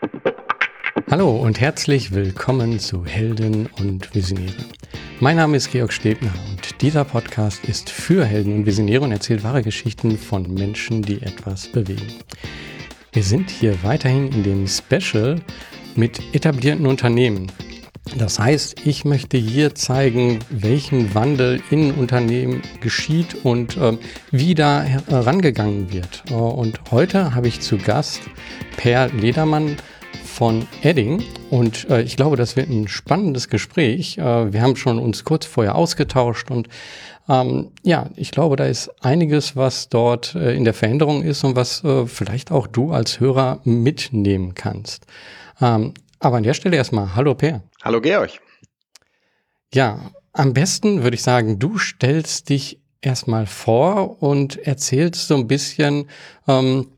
Hallo und herzlich willkommen zu Helden und Visionäre. Mein Name ist Georg Stebner und dieser Podcast ist für Helden und Visionäre und erzählt wahre Geschichten von Menschen, die etwas bewegen. Wir sind hier weiterhin in dem Special mit etablierten Unternehmen. Das heißt, ich möchte hier zeigen, welchen Wandel in Unternehmen geschieht und äh, wie da herangegangen wird. Äh, und heute habe ich zu Gast Per Ledermann von Edding und äh, ich glaube, das wird ein spannendes Gespräch. Äh, wir haben schon uns kurz vorher ausgetauscht und ähm, ja, ich glaube, da ist einiges, was dort äh, in der Veränderung ist und was äh, vielleicht auch du als Hörer mitnehmen kannst. Ähm, aber an der Stelle erstmal, hallo Per. Hallo Georg. Ja, am besten würde ich sagen, du stellst dich erstmal vor und erzählst so ein bisschen, ähm,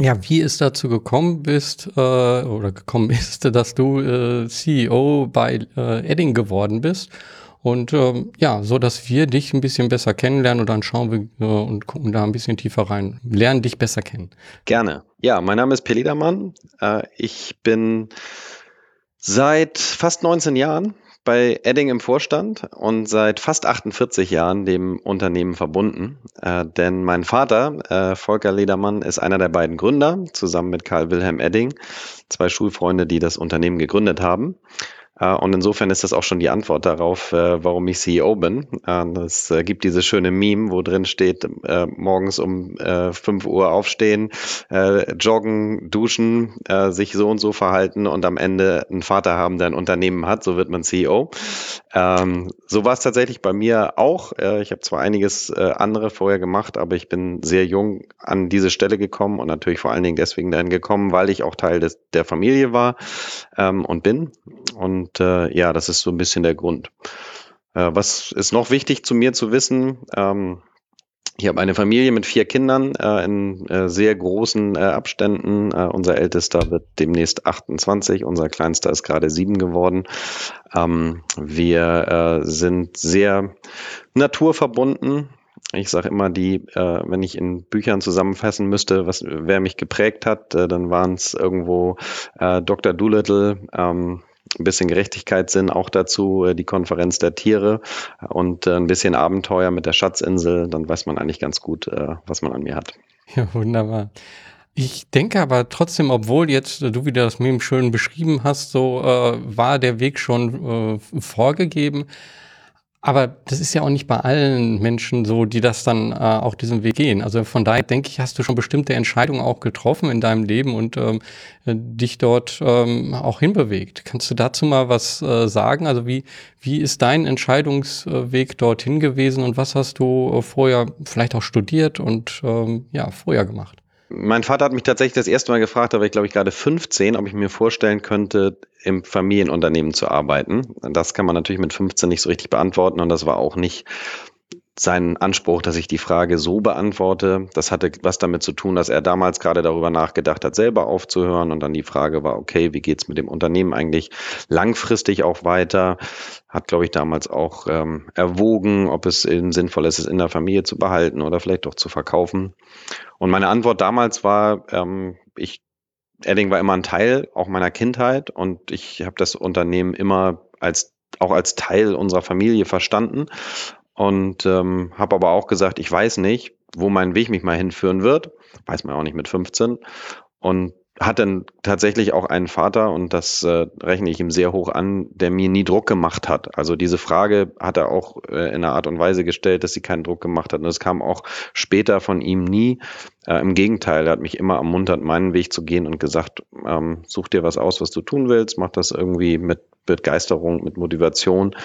ja, wie es dazu gekommen bist äh, oder gekommen ist, dass du äh, CEO bei äh, Edding geworden bist. Und ähm, ja, so dass wir dich ein bisschen besser kennenlernen und dann schauen wir äh, und gucken da ein bisschen tiefer rein, lernen dich besser kennen. Gerne. Ja, mein Name ist Pelidermann. Äh, ich bin Seit fast 19 Jahren bei Edding im Vorstand und seit fast 48 Jahren dem Unternehmen verbunden. Äh, denn mein Vater, äh, Volker Ledermann, ist einer der beiden Gründer, zusammen mit Karl Wilhelm Edding, zwei Schulfreunde, die das Unternehmen gegründet haben. Äh, und insofern ist das auch schon die Antwort darauf, äh, warum ich CEO bin. Es äh, gibt diese schöne Meme, wo drin steht, morgens um 5 Uhr aufstehen, joggen, duschen, sich so und so verhalten und am Ende einen Vater haben, der ein Unternehmen hat. So wird man CEO. Ähm, so war es tatsächlich bei mir auch. Ich habe zwar einiges andere vorher gemacht, aber ich bin sehr jung an diese Stelle gekommen und natürlich vor allen Dingen deswegen dahin gekommen, weil ich auch Teil des, der Familie war ähm, und bin. Und und äh, ja, das ist so ein bisschen der Grund. Äh, was ist noch wichtig zu mir zu wissen? Ähm, ich habe eine Familie mit vier Kindern äh, in äh, sehr großen äh, Abständen. Äh, unser ältester wird demnächst 28, unser kleinster ist gerade sieben geworden. Ähm, wir äh, sind sehr naturverbunden. Ich sage immer, die, äh, wenn ich in Büchern zusammenfassen müsste, was wer mich geprägt hat, dann waren es irgendwo Dr. Doolittle, ähm, ein bisschen Gerechtigkeitssinn auch dazu, äh, die Konferenz der Tiere und äh, ein bisschen Abenteuer mit der Schatzinsel, dann weiß man eigentlich ganz gut, äh, was man an mir hat. Ja, wunderbar. Ich denke aber trotzdem, obwohl jetzt du wieder das Meme schön beschrieben hast, so äh, war der Weg schon äh, vorgegeben. Aber das ist ja auch nicht bei allen Menschen so, die das dann äh, auch diesen Weg gehen. Also von daher denke ich, hast du schon bestimmte Entscheidungen auch getroffen in deinem Leben und ähm, dich dort ähm, auch hinbewegt. Kannst du dazu mal was äh, sagen? Also wie, wie ist dein Entscheidungsweg dorthin gewesen und was hast du äh, vorher vielleicht auch studiert und ähm, ja, vorher gemacht? Mein Vater hat mich tatsächlich das erste Mal gefragt, da war ich glaube ich gerade 15, ob ich mir vorstellen könnte, im Familienunternehmen zu arbeiten. Das kann man natürlich mit 15 nicht so richtig beantworten und das war auch nicht sein Anspruch, dass ich die Frage so beantworte. Das hatte was damit zu tun, dass er damals gerade darüber nachgedacht hat, selber aufzuhören. Und dann die Frage war, okay, wie geht's mit dem Unternehmen eigentlich langfristig auch weiter? Hat, glaube ich, damals auch ähm, erwogen, ob es sinnvoll ist, es in der Familie zu behalten oder vielleicht doch zu verkaufen. Und meine Antwort damals war, ähm, ich Edding war immer ein Teil auch meiner Kindheit und ich habe das Unternehmen immer als auch als Teil unserer Familie verstanden und ähm, habe aber auch gesagt, ich weiß nicht, wo mein Weg mich mal hinführen wird. Weiß man auch nicht mit 15. Und hat dann tatsächlich auch einen Vater, und das äh, rechne ich ihm sehr hoch an, der mir nie Druck gemacht hat. Also diese Frage hat er auch äh, in einer Art und Weise gestellt, dass sie keinen Druck gemacht hat. Und das kam auch später von ihm nie. Äh, Im Gegenteil, er hat mich immer ermuntert, meinen Weg zu gehen und gesagt, ähm, such dir was aus, was du tun willst, mach das irgendwie mit Begeisterung, mit Motivation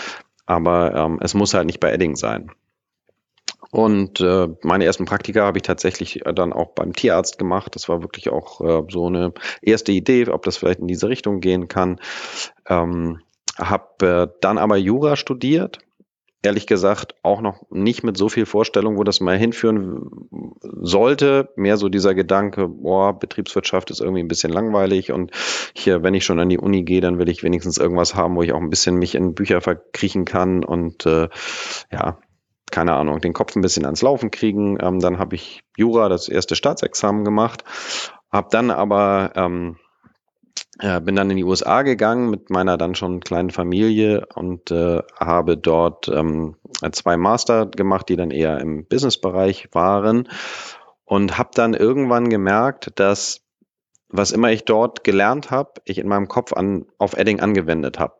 aber ähm, es muss halt nicht bei Edding sein. Und äh, meine ersten Praktika habe ich tatsächlich äh, dann auch beim Tierarzt gemacht. Das war wirklich auch äh, so eine erste Idee, ob das vielleicht in diese Richtung gehen kann. Ähm, habe äh, dann aber Jura studiert ehrlich gesagt auch noch nicht mit so viel Vorstellung, wo das mal hinführen sollte. Mehr so dieser Gedanke, boah, Betriebswirtschaft ist irgendwie ein bisschen langweilig und hier, wenn ich schon an die Uni gehe, dann will ich wenigstens irgendwas haben, wo ich auch ein bisschen mich in Bücher verkriechen kann und äh, ja, keine Ahnung, den Kopf ein bisschen ans Laufen kriegen. Ähm, dann habe ich Jura, das erste Staatsexamen gemacht, habe dann aber ähm, Äh, bin dann in die USA gegangen mit meiner dann schon kleinen Familie und äh, habe dort ähm, zwei Master gemacht, die dann eher im Businessbereich waren und habe dann irgendwann gemerkt, dass was immer ich dort gelernt habe, ich in meinem Kopf an, auf Edding angewendet habe.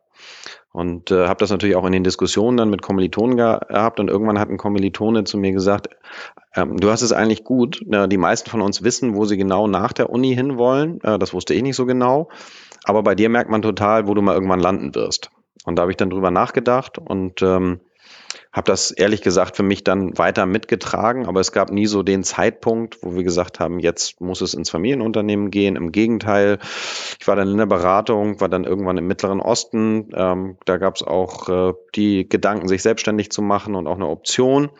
Und äh, habe das natürlich auch in den Diskussionen dann mit Kommilitonen gehabt und irgendwann hat ein Kommilitone zu mir gesagt, ähm, du hast es eigentlich gut, die meisten von uns wissen, wo sie genau nach der Uni hinwollen, äh, das wusste ich nicht so genau, aber bei dir merkt man total, wo du mal irgendwann landen wirst. Und da habe ich dann drüber nachgedacht und ähm, habe das ehrlich gesagt für mich dann weiter mitgetragen, aber es gab nie so den Zeitpunkt, wo wir gesagt haben, jetzt muss es ins Familienunternehmen gehen. Im Gegenteil, ich war dann in der Beratung, war dann irgendwann im Mittleren Osten. Ähm, da gab es auch äh, die Gedanken, sich selbstständig zu machen und auch eine Option.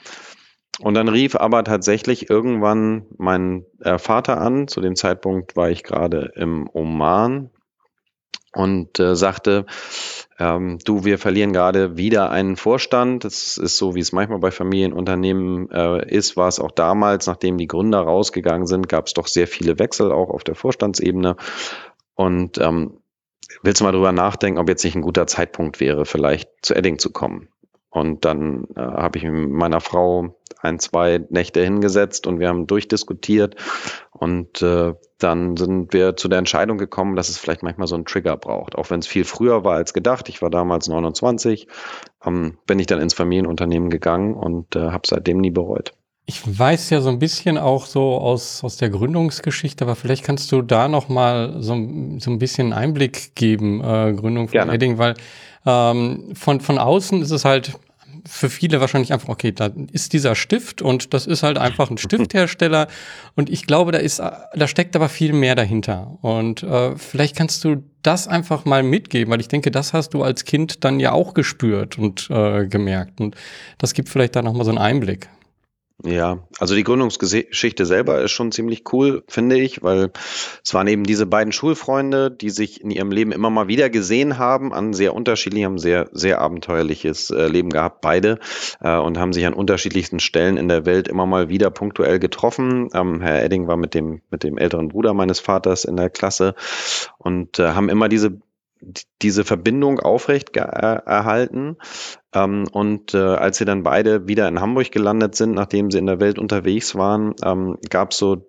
Und dann rief aber tatsächlich irgendwann mein äh, Vater an. Zu dem Zeitpunkt war ich gerade im Oman und äh, sagte, ähm, du, wir verlieren gerade wieder einen Vorstand. Das ist so, wie es manchmal bei Familienunternehmen äh, ist, war es auch damals, nachdem die Gründer rausgegangen sind, gab es doch sehr viele Wechsel auch auf der Vorstandsebene. Und ähm, willst du mal drüber nachdenken, ob jetzt nicht ein guter Zeitpunkt wäre, vielleicht zu Edding zu kommen? Und dann äh, habe ich mit meiner Frau ein, zwei Nächte hingesetzt und wir haben durchdiskutiert. Und äh, dann sind wir zu der Entscheidung gekommen, dass es vielleicht manchmal so einen Trigger braucht. Auch wenn es viel früher war als gedacht. Ich war damals 29, ähm, bin ich dann ins Familienunternehmen gegangen und äh, habe seitdem nie bereut. Ich weiß ja so ein bisschen auch so aus, aus der Gründungsgeschichte, aber vielleicht kannst du da noch mal so, so ein bisschen Einblick geben, äh, Gründung von Gerne. Edding, weil ähm, von, von außen ist es halt für viele wahrscheinlich einfach, okay, da ist dieser Stift und das ist halt einfach ein Stifthersteller. Und ich glaube, da ist, da steckt aber viel mehr dahinter. Und äh, vielleicht kannst du das einfach mal mitgeben, weil ich denke, das hast du als Kind dann ja auch gespürt und äh, gemerkt. Und das gibt vielleicht da nochmal so einen Einblick. Ja, also die Gründungsgeschichte selber ist schon ziemlich cool, finde ich, weil es waren eben diese beiden Schulfreunde, die sich in ihrem Leben immer mal wieder gesehen haben, an sehr unterschiedlichen, haben sehr, sehr abenteuerliches äh, Leben gehabt, beide, äh, und haben sich an unterschiedlichsten Stellen in der Welt immer mal wieder punktuell getroffen. Ähm, Herr Edding war mit dem, mit dem älteren Bruder meines Vaters in der Klasse und äh, haben immer diese diese Verbindung aufrecht erhalten. Ähm, und äh, als sie dann beide wieder in Hamburg gelandet sind, nachdem sie in der Welt unterwegs waren, ähm, gab es so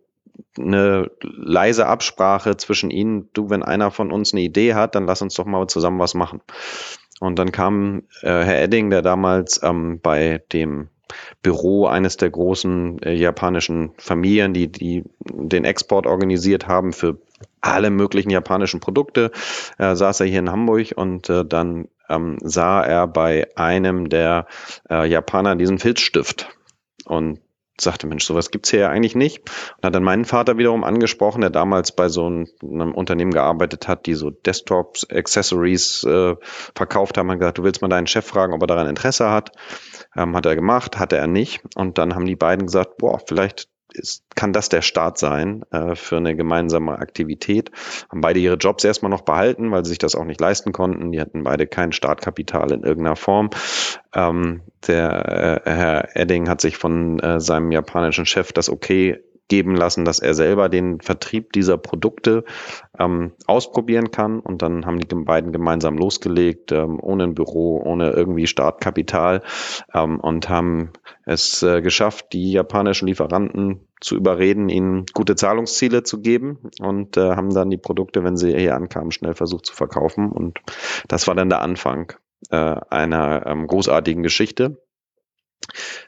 eine leise Absprache zwischen ihnen, du, wenn einer von uns eine Idee hat, dann lass uns doch mal zusammen was machen. Und dann kam äh, Herr Edding, der damals ähm, bei dem Büro eines der großen äh, japanischen Familien, die, die den Export organisiert haben für alle möglichen japanischen Produkte, äh, saß er hier in Hamburg und äh, dann ähm, sah er bei einem der äh, Japaner diesen Filzstift und sagte, Mensch, sowas gibt's hier ja eigentlich nicht. Und hat dann meinen Vater wiederum angesprochen, der damals bei so einem, Unternehmen gearbeitet hat, die so Desktops, Accessories äh, verkauft haben. Hat gesagt, du willst mal deinen Chef fragen, ob er daran Interesse hat. Ähm, hat er gemacht, hatte er nicht. Und dann haben die beiden gesagt, boah, vielleicht ist, kann das der Start sein äh, für eine gemeinsame Aktivität. Haben beide ihre Jobs erstmal noch behalten, weil sie sich das auch nicht leisten konnten. Die hatten beide kein Startkapital in irgendeiner Form. Ähm, der äh, Herr Edding hat sich von äh, seinem japanischen Chef das Okay geben lassen, dass er selber den Vertrieb dieser Produkte ähm, ausprobieren kann. Und dann haben die beiden gemeinsam losgelegt, ähm, ohne ein Büro, ohne irgendwie Startkapital ähm, und haben es äh, geschafft, die japanischen Lieferanten zu überreden, ihnen gute Zahlungsziele zu geben und äh, haben dann die Produkte, wenn sie hier ankamen, schnell versucht zu verkaufen. Und das war dann der Anfang äh, einer ähm, großartigen Geschichte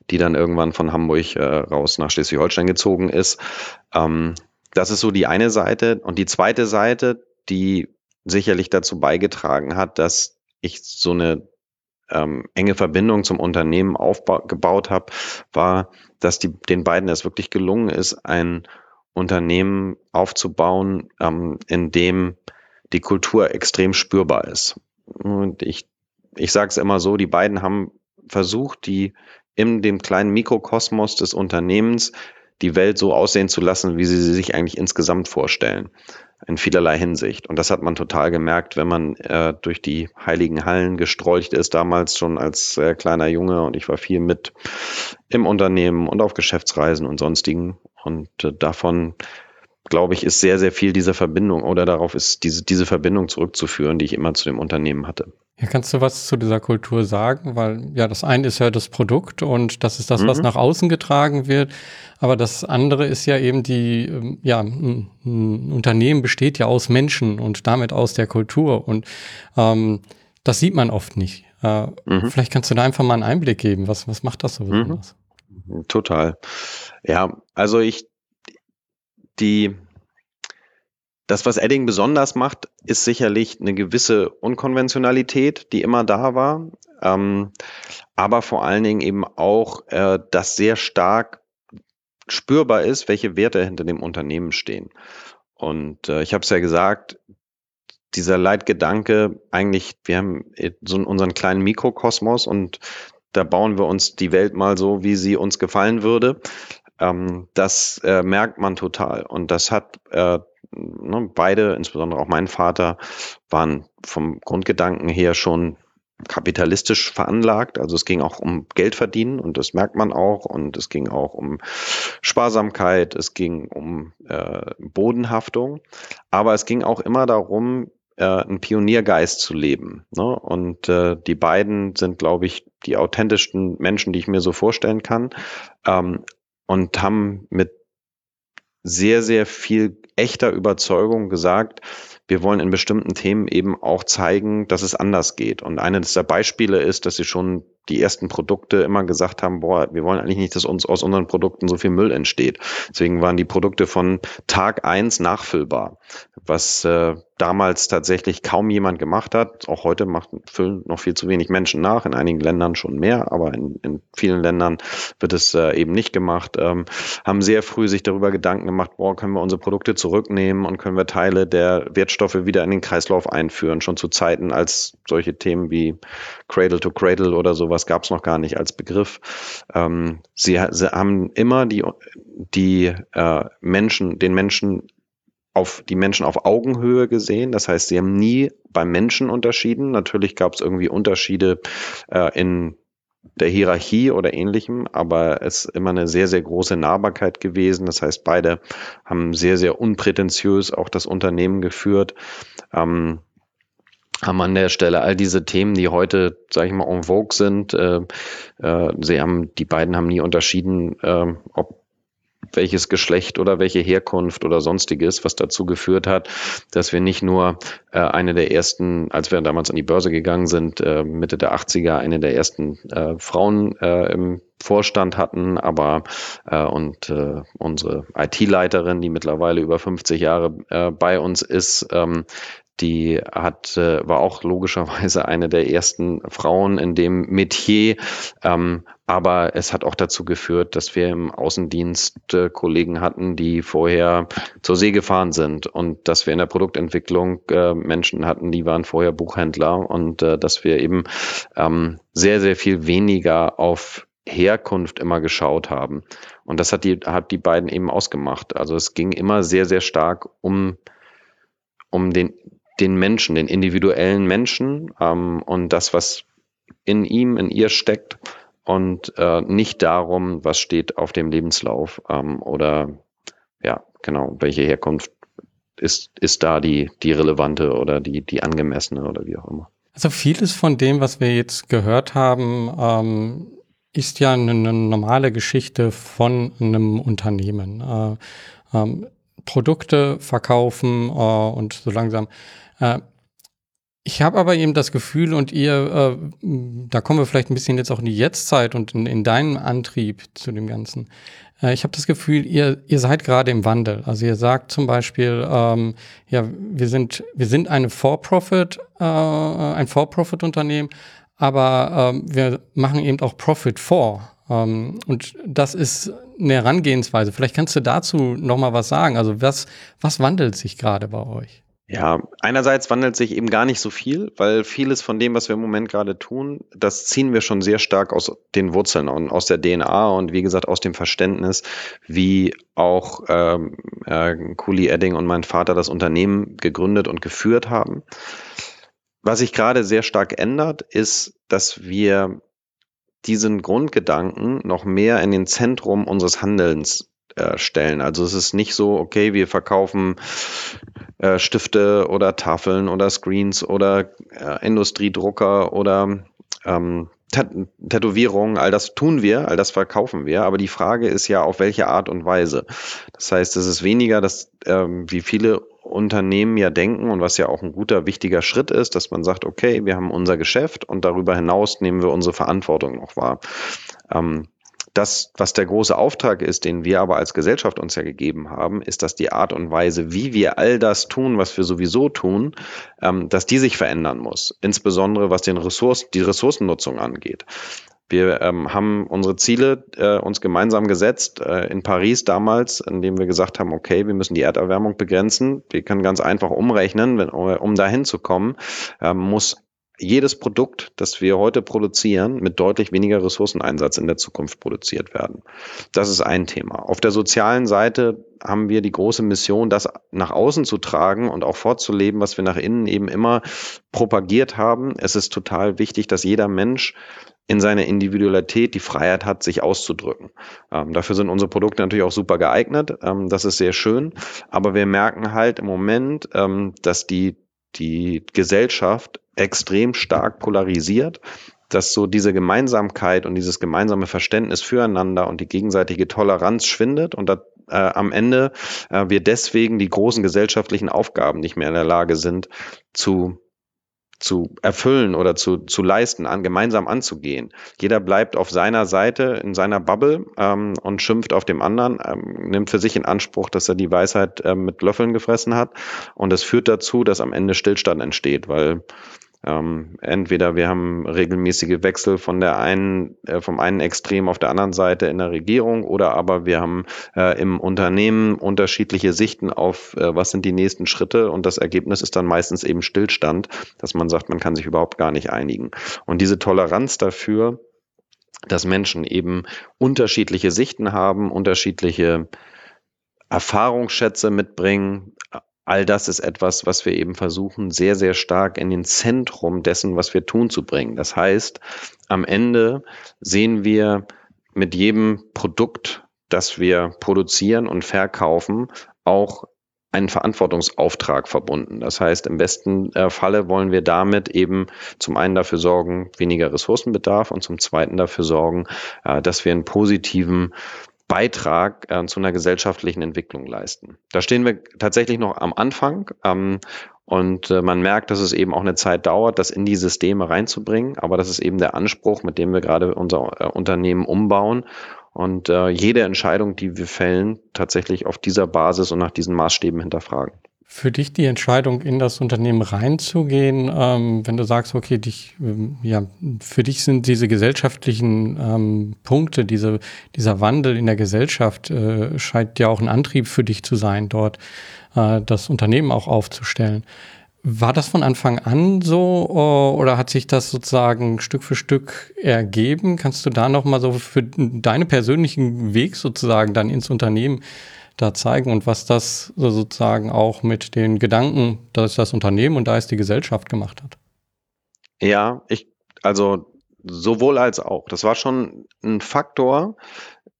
die dann irgendwann von Hamburg äh, raus nach Schleswig-Holstein gezogen ist. Ähm, das ist so die eine Seite. Und die zweite Seite, die sicherlich dazu beigetragen hat, dass ich so eine ähm, enge Verbindung zum Unternehmen aufgebaut habe, war, dass die, den beiden es wirklich gelungen ist, ein Unternehmen aufzubauen, ähm, in dem die Kultur extrem spürbar ist. Und ich, ich sage es immer so, die beiden haben versucht, die in dem kleinen Mikrokosmos des Unternehmens die Welt so aussehen zu lassen, wie sie sich eigentlich insgesamt vorstellen. In vielerlei Hinsicht. Und das hat man total gemerkt, wenn man äh, durch die heiligen Hallen gestrolcht ist, damals schon als äh, kleiner Junge. Und ich war viel mit im Unternehmen und auf Geschäftsreisen und sonstigen. Und äh, davon glaube ich, ist sehr, sehr viel dieser Verbindung oder darauf ist diese, diese Verbindung zurückzuführen, die ich immer zu dem Unternehmen hatte. Ja, kannst du was zu dieser Kultur sagen? Weil ja, das eine ist ja das Produkt und das ist das, was mhm. nach außen getragen wird. Aber das andere ist ja eben die, ähm, ja, ein, ein Unternehmen besteht ja aus Menschen und damit aus der Kultur. Und ähm, das sieht man oft nicht. Äh, mhm. Vielleicht kannst du da einfach mal einen Einblick geben. Was, was macht das so mhm. besonders? Mhm. Total. Ja, also ich, die, das, was Edding besonders macht, ist sicherlich eine gewisse Unkonventionalität, die immer da war, ähm, aber vor allen Dingen eben auch, äh, dass sehr stark spürbar ist, welche Werte hinter dem Unternehmen stehen. Und äh, ich habe es ja gesagt, dieser Leitgedanke, eigentlich, wir haben so unseren kleinen Mikrokosmos und da bauen wir uns die Welt mal so, wie sie uns gefallen würde. Ähm, das äh, merkt man total. Und das hat äh, ne, beide, insbesondere auch mein Vater, waren vom Grundgedanken her schon kapitalistisch veranlagt. Also es ging auch um Geld verdienen und das merkt man auch. Und es ging auch um Sparsamkeit, es ging um äh, Bodenhaftung. Aber es ging auch immer darum, äh, einen Pioniergeist zu leben. Ne? Und äh, die beiden sind, glaube ich, die authentischsten Menschen, die ich mir so vorstellen kann. Ähm, und haben mit sehr, sehr viel echter Überzeugung gesagt, wir wollen in bestimmten Themen eben auch zeigen, dass es anders geht. Und eines der Beispiele ist, dass sie schon die ersten Produkte immer gesagt haben, boah, wir wollen eigentlich nicht, dass uns aus unseren Produkten so viel Müll entsteht. Deswegen waren die Produkte von Tag eins nachfüllbar, was äh, damals tatsächlich kaum jemand gemacht hat. Auch heute macht, füllen noch viel zu wenig Menschen nach, in einigen Ländern schon mehr, aber in, in vielen Ländern wird es äh, eben nicht gemacht. Ähm, haben sehr früh sich darüber Gedanken gemacht, boah, können wir unsere Produkte zurücknehmen und können wir Teile der Wertstoffe wieder in den Kreislauf einführen, schon zu Zeiten, als solche Themen wie Cradle to Cradle oder sowas gab es noch gar nicht als Begriff. Ähm, sie, sie, haben immer die, die äh, Menschen, den Menschen auf die Menschen auf Augenhöhe gesehen. Das heißt, sie haben nie beim Menschen unterschieden. Natürlich gab es irgendwie Unterschiede äh, in der Hierarchie oder ähnlichem, aber es ist immer eine sehr, sehr große Nahbarkeit gewesen. Das heißt, beide haben sehr, sehr unprätentiös auch das Unternehmen geführt. Ähm, haben an der Stelle all diese Themen, die heute, sage ich mal, en vogue sind. Äh, äh, sie haben, die beiden haben nie unterschieden, äh, ob welches Geschlecht oder welche Herkunft oder sonstiges, was dazu geführt hat, dass wir nicht nur äh, eine der ersten, als wir damals an die Börse gegangen sind, äh, Mitte der 80er, eine der ersten äh, Frauen äh, im Vorstand hatten, aber äh, und äh, unsere IT-Leiterin, die mittlerweile über 50 Jahre äh, bei uns ist, ähm, die hat, äh, war auch logischerweise eine der ersten Frauen in dem Metier. Ähm, aber es hat auch dazu geführt, dass wir im Außendienst äh, Kollegen hatten, die vorher zur See gefahren sind und dass wir in der Produktentwicklung äh, Menschen hatten, die waren vorher Buchhändler und äh, dass wir eben ähm, sehr, sehr viel weniger auf Herkunft immer geschaut haben. Und das hat die, hat die beiden eben ausgemacht. Also es ging immer sehr, sehr stark um, um den, den Menschen, den individuellen Menschen ähm, und das, was in ihm, in ihr steckt und äh, nicht darum, was steht auf dem Lebenslauf ähm, oder ja, genau, welche Herkunft ist, ist da die, die relevante oder die, die angemessene oder wie auch immer. Also vieles von dem, was wir jetzt gehört haben, ähm, ist ja eine, eine, normale Geschichte von einem Unternehmen. Äh, ähm, Produkte verkaufen äh, und so langsam äh, ich habe aber eben das Gefühl, und ihr, äh, da kommen wir vielleicht ein bisschen jetzt auch in die Jetztzeit und in, in deinen Antrieb zu dem Ganzen. Äh, ich habe das Gefühl, ihr, ihr seid gerade im Wandel. Also ihr sagt zum Beispiel, ähm, ja, wir sind, wir sind eine For-Profit, äh, ein For-Profit-Unternehmen, aber ähm, wir machen eben auch Profit for. Ähm, und das ist eine Herangehensweise. Vielleicht kannst du dazu noch mal was sagen. Also was, was wandelt sich gerade bei euch? Ja, einerseits wandelt sich eben gar nicht so viel, weil vieles von dem, was wir im Moment gerade tun, das ziehen wir schon sehr stark aus den Wurzeln und aus der DNA und wie gesagt aus dem Verständnis, wie auch ähm, äh, Cooley Edding und mein Vater das Unternehmen gegründet und geführt haben. Was sich gerade sehr stark ändert, ist, dass wir diesen Grundgedanken noch mehr in den Zentrum unseres Handelns äh, stellen. Also es ist nicht so, okay, wir verkaufen äh, Stifte oder Tafeln oder Screens oder äh, Industriedrucker oder ähm, Tätowierungen, all das tun wir, all das verkaufen wir, aber die Frage ist ja, auf welche Art und Weise. Das heißt, es ist weniger, dass ähm, wie viele Unternehmen ja denken und was ja auch ein guter, wichtiger Schritt ist, dass man sagt, okay, wir haben unser Geschäft und darüber hinaus nehmen wir unsere Verantwortung noch wahr. Ähm, das, was der große Auftrag ist, den wir aber als Gesellschaft uns ja gegeben haben, ist, dass die Art und Weise, wie wir all das tun, was wir sowieso tun, ähm, dass die sich verändern muss. Insbesondere was den Ressourcen, die Ressourcennutzung angeht. Wir ähm, haben unsere Ziele äh, uns gemeinsam gesetzt äh, in Paris damals, indem wir gesagt haben, okay, wir müssen die Erderwärmung begrenzen. Wir können ganz einfach umrechnen, wenn, um dahin zu kommen, äh, muss jedes Produkt, das wir heute produzieren, mit deutlich weniger Ressourceneinsatz in der Zukunft produziert werden. Das ist ein Thema. Auf der sozialen Seite haben wir die große Mission, das nach außen zu tragen und auch vorzuleben, was wir nach innen eben immer propagiert haben. Es ist total wichtig, dass jeder Mensch in seiner Individualität die Freiheit hat, sich auszudrücken. Ähm, dafür sind unsere Produkte natürlich auch super geeignet. Ähm, das ist sehr schön. Aber wir merken halt im Moment, ähm, dass die die Gesellschaft extrem stark polarisiert, dass so diese Gemeinsamkeit und dieses gemeinsame Verständnis füreinander und die gegenseitige Toleranz schwindet und da, äh, am Ende äh, wir deswegen die großen gesellschaftlichen Aufgaben nicht mehr in der Lage sind zu zu erfüllen oder zu, zu leisten, an, gemeinsam anzugehen. Jeder bleibt auf seiner Seite, in seiner Bubble ähm, und schimpft auf dem anderen, ähm, nimmt für sich in Anspruch, dass er die Weisheit ähm, mit Löffeln gefressen hat. Und das führt dazu, dass am Ende Stillstand entsteht, weil ähm, entweder wir haben regelmäßige Wechsel von der einen, äh, vom einen Extrem auf der anderen Seite in der Regierung oder aber wir haben äh, im Unternehmen unterschiedliche Sichten auf, äh, was sind die nächsten Schritte und das Ergebnis ist dann meistens eben Stillstand, dass man sagt, man kann sich überhaupt gar nicht einigen. Und diese Toleranz dafür, dass Menschen eben unterschiedliche Sichten haben, unterschiedliche Erfahrungsschätze mitbringen, all das ist etwas, was wir eben versuchen, sehr, sehr stark in den Zentrum dessen, was wir tun, zu bringen. Das heißt, am Ende sehen wir mit jedem Produkt, das wir produzieren und verkaufen, auch einen Verantwortungsauftrag verbunden. Das heißt, im besten äh, Falle wollen wir damit eben zum einen dafür sorgen, weniger Ressourcenbedarf und zum zweiten dafür sorgen, äh, dass wir einen positiven Beitrag äh, zu einer gesellschaftlichen Entwicklung leisten. Da stehen wir tatsächlich noch am Anfang ähm, und äh, man merkt, dass es eben auch eine Zeit dauert, das in die Systeme reinzubringen. Aber das ist eben der Anspruch, mit dem wir gerade unser äh, Unternehmen umbauen und äh, jede Entscheidung, die wir fällen, tatsächlich auf dieser Basis und nach diesen Maßstäben hinterfragen für dich die Entscheidung, in das Unternehmen reinzugehen, ähm, wenn du sagst, okay, dich, ähm, ja, für dich sind diese gesellschaftlichen ähm, Punkte, diese, dieser Wandel in der Gesellschaft, äh, scheint ja auch ein Antrieb für dich zu sein, dort äh, das Unternehmen auch aufzustellen. War das von Anfang an so äh, oder hat sich das sozusagen Stück für Stück ergeben? Kannst du da nochmal so für deinen persönlichen Weg sozusagen dann ins Unternehmen da zeigen und was das sozusagen auch mit den Gedanken, dass das Unternehmen und da ist die Gesellschaft gemacht hat. Ja, ich, also sowohl als auch. Das war schon ein Faktor.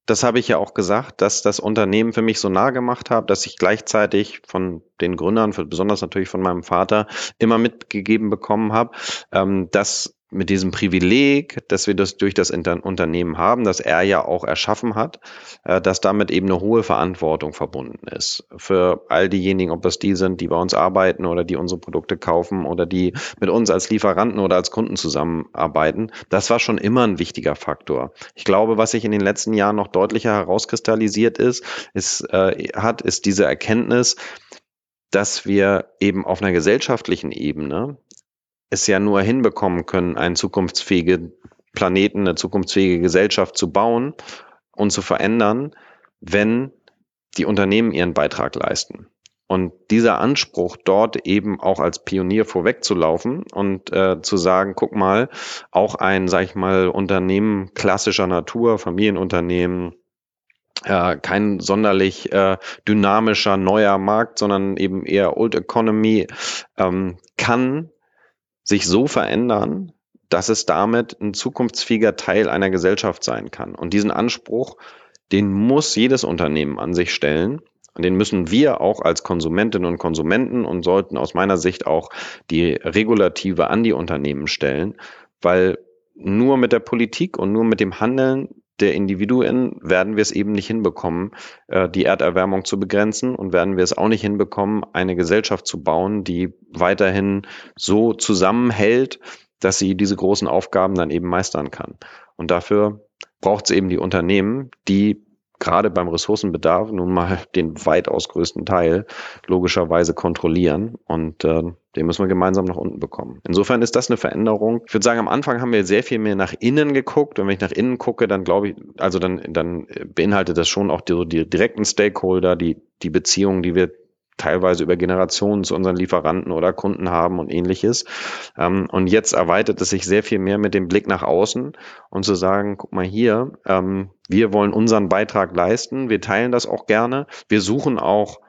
Das habe ich ja auch gesagt, dass das Unternehmen für mich so nah gemacht hat, dass ich gleichzeitig von den Gründern, besonders natürlich von meinem Vater, immer mitgegeben bekommen habe, ähm, dass mit diesem Privileg, dass wir das durch das Unternehmen haben, das er ja auch erschaffen hat, äh, dass damit eben eine hohe Verantwortung verbunden ist. Für all diejenigen, ob das die sind, die bei uns arbeiten oder die unsere Produkte kaufen oder die mit uns als Lieferanten oder als Kunden zusammenarbeiten. Das war schon immer ein wichtiger Faktor. Ich glaube, was sich in den letzten Jahren noch deutlicher herauskristallisiert ist, ist äh, hat, ist diese Erkenntnis, dass wir eben auf einer gesellschaftlichen Ebene es ja nur hinbekommen können, einen zukunftsfähigen Planeten, eine zukunftsfähige Gesellschaft zu bauen und zu verändern, wenn die Unternehmen ihren Beitrag leisten. Und dieser Anspruch, dort eben auch als Pionier vorwegzulaufen und äh, zu sagen, guck mal, auch ein, sag ich mal, Unternehmen klassischer Natur, Familienunternehmen, äh, kein sonderlich äh, dynamischer neuer Markt, sondern eben eher Old Economy, ähm, kann sich so verändern, dass es damit ein zukunftsfähiger Teil einer Gesellschaft sein kann. Und diesen Anspruch, den muss jedes Unternehmen an sich stellen. Und den müssen wir auch als Konsumentinnen und Konsumenten und sollten aus meiner Sicht auch die Regulative an die Unternehmen stellen, weil nur mit der Politik und nur mit dem Handeln der Individuen werden wir es eben nicht hinbekommen, äh, die Erderwärmung zu begrenzen und werden wir es auch nicht hinbekommen, eine Gesellschaft zu bauen, die weiterhin so zusammenhält, dass sie diese großen Aufgaben dann eben meistern kann. Und dafür braucht es eben die Unternehmen, die gerade beim Ressourcenbedarf nun mal den weitaus größten Teil logischerweise kontrollieren und äh, den müssen wir gemeinsam nach unten bekommen. Insofern ist das eine Veränderung. Ich würde sagen, am Anfang haben wir sehr viel mehr nach innen geguckt und wenn ich nach innen gucke, dann glaube ich, also dann, dann beinhaltet das schon auch die, die direkten Stakeholder, die, die Beziehungen, die wir teilweise über Generationen zu unseren Lieferanten oder Kunden haben und ähnliches. Ähm, und jetzt erweitert es sich sehr viel mehr mit dem Blick nach außen und zu sagen, guck mal hier, ähm, wir wollen unseren Beitrag leisten, wir teilen das auch gerne, wir suchen auch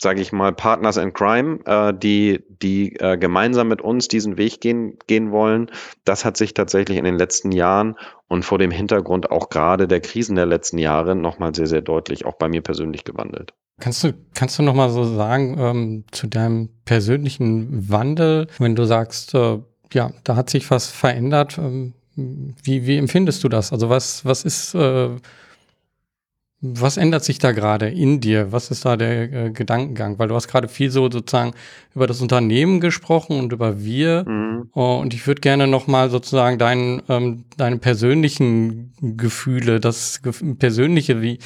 sage ich mal, Partners in Crime, äh, die, die äh, gemeinsam mit uns diesen Weg gehen, gehen wollen. Das hat sich tatsächlich in den letzten Jahren und vor dem Hintergrund auch gerade der Krisen der letzten Jahre nochmal sehr, sehr deutlich auch bei mir persönlich gewandelt. Kannst du, kannst du noch mal so sagen ähm, zu deinem persönlichen Wandel, wenn du sagst, äh, ja, da hat sich was verändert. Ähm, wie, wie empfindest du das? Also was, was ist, äh, was ändert sich da gerade in dir? Was ist da der äh, Gedankengang? Weil du hast gerade viel so sozusagen über das Unternehmen gesprochen und über wir. Mhm. Oh, und ich würde gerne noch mal sozusagen deinen, ähm, deine persönlichen Gefühle, das persönliche, wie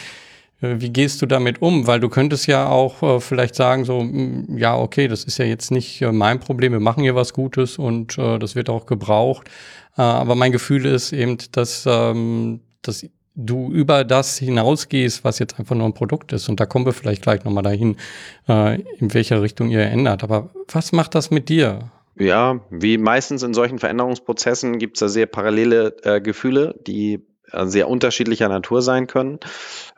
wie gehst du damit um? Weil du könntest ja auch äh, vielleicht sagen, so, mm, ja, okay, das ist ja jetzt nicht äh, mein Problem, wir machen hier was Gutes und äh, das wird auch gebraucht. Äh, aber mein Gefühl ist eben, dass, ähm, dass du über das hinausgehst, was jetzt einfach nur ein Produkt ist. Und da kommen wir vielleicht gleich nochmal dahin, äh, in welcher Richtung ihr ändert. Aber was macht das mit dir? Ja, wie meistens in solchen Veränderungsprozessen gibt es da sehr parallele äh, Gefühle, die sehr unterschiedlicher Natur sein können.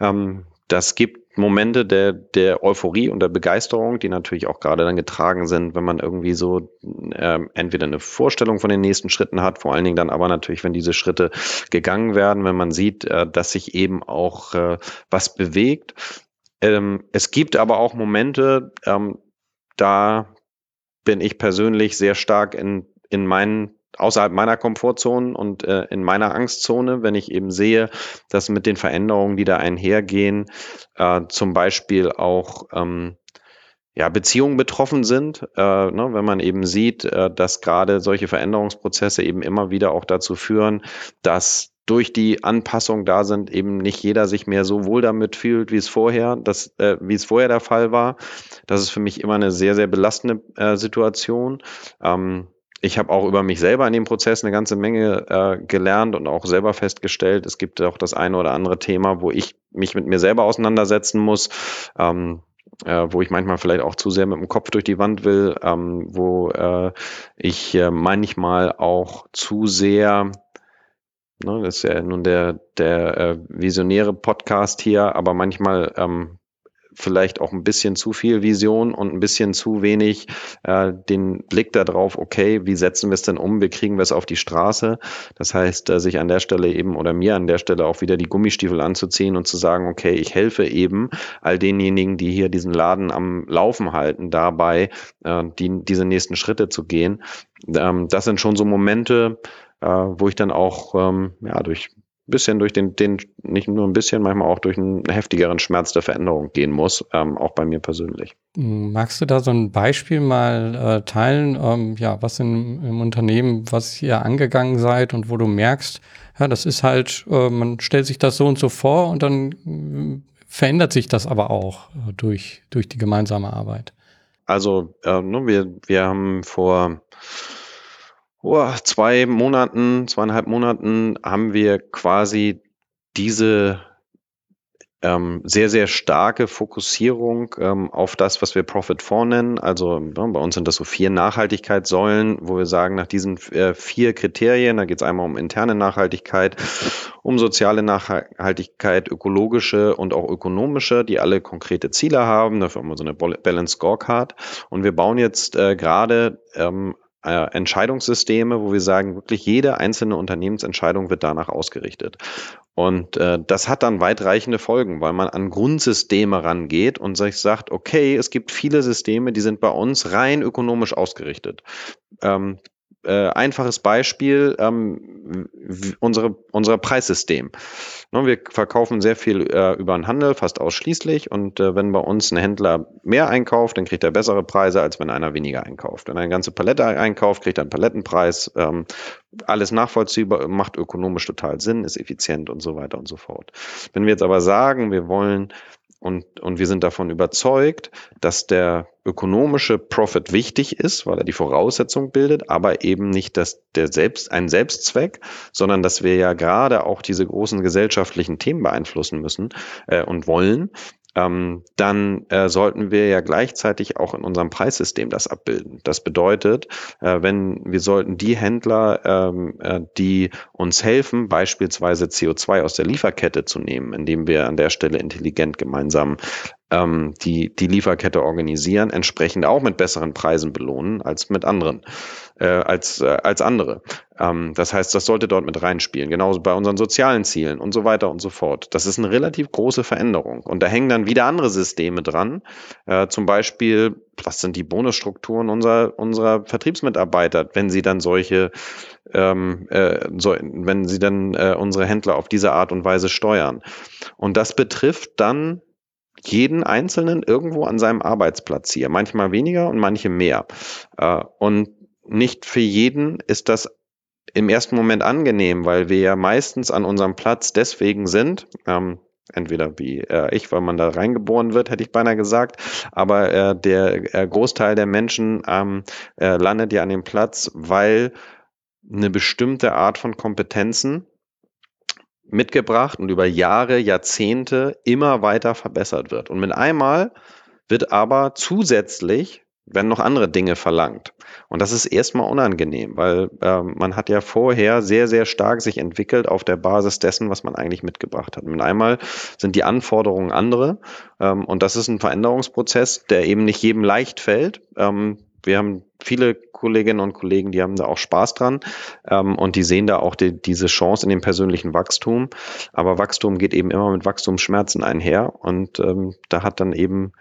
Ähm, das gibt Momente der, der Euphorie und der Begeisterung, die natürlich auch gerade dann getragen sind, wenn man irgendwie so äh, entweder eine Vorstellung von den nächsten Schritten hat, vor allen Dingen dann aber natürlich, wenn diese Schritte gegangen werden, wenn man sieht, äh, dass sich eben auch äh, was bewegt. Ähm, es gibt aber auch Momente, ähm, da bin ich persönlich sehr stark in, in meinen außerhalb meiner Komfortzone und äh, in meiner Angstzone, wenn ich eben sehe, dass mit den Veränderungen, die da einhergehen, äh, zum Beispiel auch ähm, ja, Beziehungen betroffen sind, äh, ne, wenn man eben sieht, äh, dass gerade solche Veränderungsprozesse eben immer wieder auch dazu führen, dass durch die Anpassung da sind, eben nicht jeder sich mehr so wohl damit fühlt, wie es vorher, das, äh, wie es vorher der Fall war. Das ist für mich immer eine sehr, sehr belastende äh, Situation. Ähm, ich habe auch über mich selber in dem Prozess eine ganze Menge äh, gelernt und auch selber festgestellt, es gibt auch das eine oder andere Thema, wo ich mich mit mir selber auseinandersetzen muss, ähm, äh, wo ich manchmal vielleicht auch zu sehr mit dem Kopf durch die Wand will, ähm, wo äh, ich äh, manchmal auch zu sehr Ne, das ist ja nun der, der äh, visionäre Podcast hier, aber manchmal ähm, vielleicht auch ein bisschen zu viel Vision und ein bisschen zu wenig äh, den Blick darauf, okay, wie setzen wir es denn um, wie kriegen wir es auf die Straße? Das heißt, äh, sich an der Stelle eben oder mir an der Stelle auch wieder die Gummistiefel anzuziehen und zu sagen, okay, ich helfe eben all denjenigen, die hier diesen Laden am Laufen halten, dabei äh, die, diese nächsten Schritte zu gehen. Ähm, das sind schon so Momente, äh, wo ich dann auch ähm, ja, durch bisschen durch den, den, nicht nur ein bisschen, manchmal auch durch einen heftigeren Schmerz der Veränderung gehen muss, ähm, auch bei mir persönlich. Magst du da so ein Beispiel mal äh, teilen, ähm, ja, was in, im Unternehmen, was ihr angegangen seid und wo du merkst, ja, das ist halt, äh, man stellt sich das so und so vor und dann äh, verändert sich das aber auch äh, durch, durch die gemeinsame Arbeit. Also, äh, ne, wir, wir haben vor oh, zwei Monaten, zweieinhalb Monaten haben wir quasi diese ähm, sehr, sehr starke Fokussierung ähm, auf das, was wir Profit 4 nennen. Also ja, bei uns sind das so vier Nachhaltigkeitssäulen, wo wir sagen, nach diesen äh, vier Kriterien, da geht es einmal um interne Nachhaltigkeit, um soziale Nachhaltigkeit, ökologische und auch ökonomische, die alle konkrete Ziele haben. Dafür haben wir so eine Balance Scorecard. Und wir bauen jetzt äh, gerade ähm, äh, Entscheidungssysteme, wo wir sagen, wirklich jede einzelne Unternehmensentscheidung wird danach ausgerichtet. Und äh, das hat dann weitreichende Folgen, weil man an Grundsysteme rangeht und sich sagt, okay, es gibt viele Systeme, die sind bei uns rein ökonomisch ausgerichtet. Ähm, äh, einfaches Beispiel, ähm, unsere, unser Preissystem. Ne, wir verkaufen sehr viel äh, über den Handel, fast ausschließlich. Und äh, wenn bei uns ein Händler mehr einkauft, dann kriegt er bessere Preise, als wenn einer weniger einkauft. Wenn er eine ganze Palette einkauft, kriegt er einen Palettenpreis. Ähm, alles nachvollziehbar, macht ökonomisch total Sinn, ist effizient und so weiter und so fort. Wenn wir jetzt aber sagen, wir wollen und, und wir sind davon überzeugt, dass der ökonomische Profit wichtig ist, weil er die Voraussetzung bildet, aber eben nicht dass der Selbst, ein Selbstzweck, sondern dass wir ja gerade auch diese großen gesellschaftlichen Themen beeinflussen müssen äh, und wollen ähm, dann äh, sollten wir ja gleichzeitig auch in unserem Preissystem das abbilden. Das bedeutet, äh, wenn wir sollten die Händler, ähm, äh, die uns helfen, beispielsweise CO2 aus der Lieferkette zu nehmen, indem wir an der Stelle intelligent gemeinsam ähm, die, die Lieferkette organisieren, entsprechend auch mit besseren Preisen belohnen als mit anderen, äh, als, äh, als andere. Ähm, das heißt, das sollte dort mit reinspielen, genauso bei unseren sozialen Zielen und so weiter und so fort. Das ist eine relativ große Veränderung. Und da hängen dann wieder andere Systeme dran. Äh, zum Beispiel, was sind die Bonusstrukturen unserer, unserer Vertriebsmitarbeiter, wenn sie dann solche ähm, äh, so, wenn sie dann äh, unsere Händler auf diese Art und Weise steuern. Und das betrifft dann jeden Einzelnen irgendwo an seinem Arbeitsplatz hier. Manchmal weniger und manche mehr. Äh, und nicht für jeden ist das im ersten Moment angenehm, weil wir ja meistens an unserem Platz deswegen sind, ähm, entweder wie äh, ich, weil man da reingeboren wird, hätte ich beinahe gesagt, aber äh, der äh, Großteil der Menschen ähm, äh, landet ja an dem Platz, weil eine bestimmte Art von Kompetenzen mitgebracht und über Jahre, Jahrzehnte immer weiter verbessert wird. Und mit einmal wird aber zusätzlich werden noch andere Dinge verlangt. Und das ist erstmal unangenehm, weil äh, man hat ja vorher sehr, sehr stark sich entwickelt auf der Basis dessen, was man eigentlich mitgebracht hat. Mit einmal sind die Anforderungen andere ähm, und das ist ein Veränderungsprozess, der eben nicht jedem leicht fällt. Ähm, wir haben viele Kolleginnen und Kollegen, die haben da auch Spaß dran ähm, und die sehen da auch die, diese Chance in dem persönlichen Wachstum. Aber Wachstum geht eben immer mit Wachstumsschmerzen einher und ähm, da hat dann eben,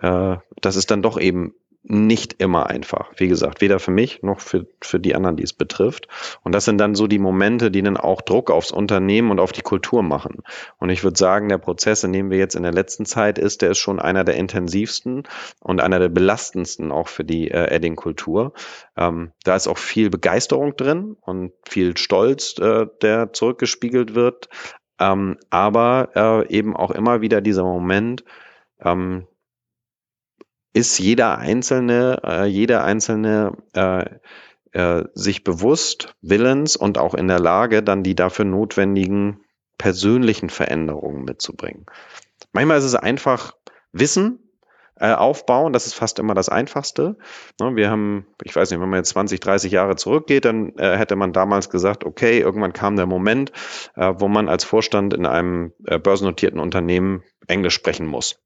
äh, das ist dann doch eben nicht immer einfach. Wie gesagt, weder für mich noch für, für die anderen, die es betrifft. Und das sind dann so die Momente, die dann auch Druck aufs Unternehmen und auf die Kultur machen. Und ich würde sagen, der Prozess, in dem wir jetzt in der letzten Zeit ist, der ist schon einer der intensivsten und einer der belastendsten auch für die äh, Edding-Kultur. Ähm, da ist auch viel Begeisterung drin und viel Stolz, äh, der zurückgespiegelt wird. Ähm, aber äh, eben auch immer wieder dieser Moment, ähm, ist jeder Einzelne, äh, jeder Einzelne äh, äh, sich bewusst, willens und auch in der Lage, dann die dafür notwendigen persönlichen Veränderungen mitzubringen. Manchmal ist es einfach Wissen äh, aufbauen, das ist fast immer das Einfachste. Ne, wir haben, ich weiß nicht, wenn man jetzt 20, 30 Jahre zurückgeht, dann äh, hätte man damals gesagt, okay, irgendwann kam der Moment, äh, wo man als Vorstand in einem äh, börsennotierten Unternehmen Englisch sprechen muss.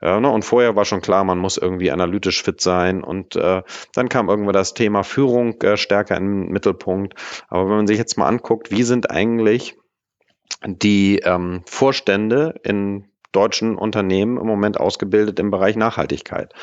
Ja, ne? Und vorher war schon klar, man muss irgendwie analytisch fit sein. Und äh, dann kam irgendwann das Thema Führung äh, stärker in den Mittelpunkt. Aber wenn man sich jetzt mal anguckt, wie sind eigentlich die ähm, Vorstände in deutschen Unternehmen im Moment ausgebildet im Bereich Nachhaltigkeit?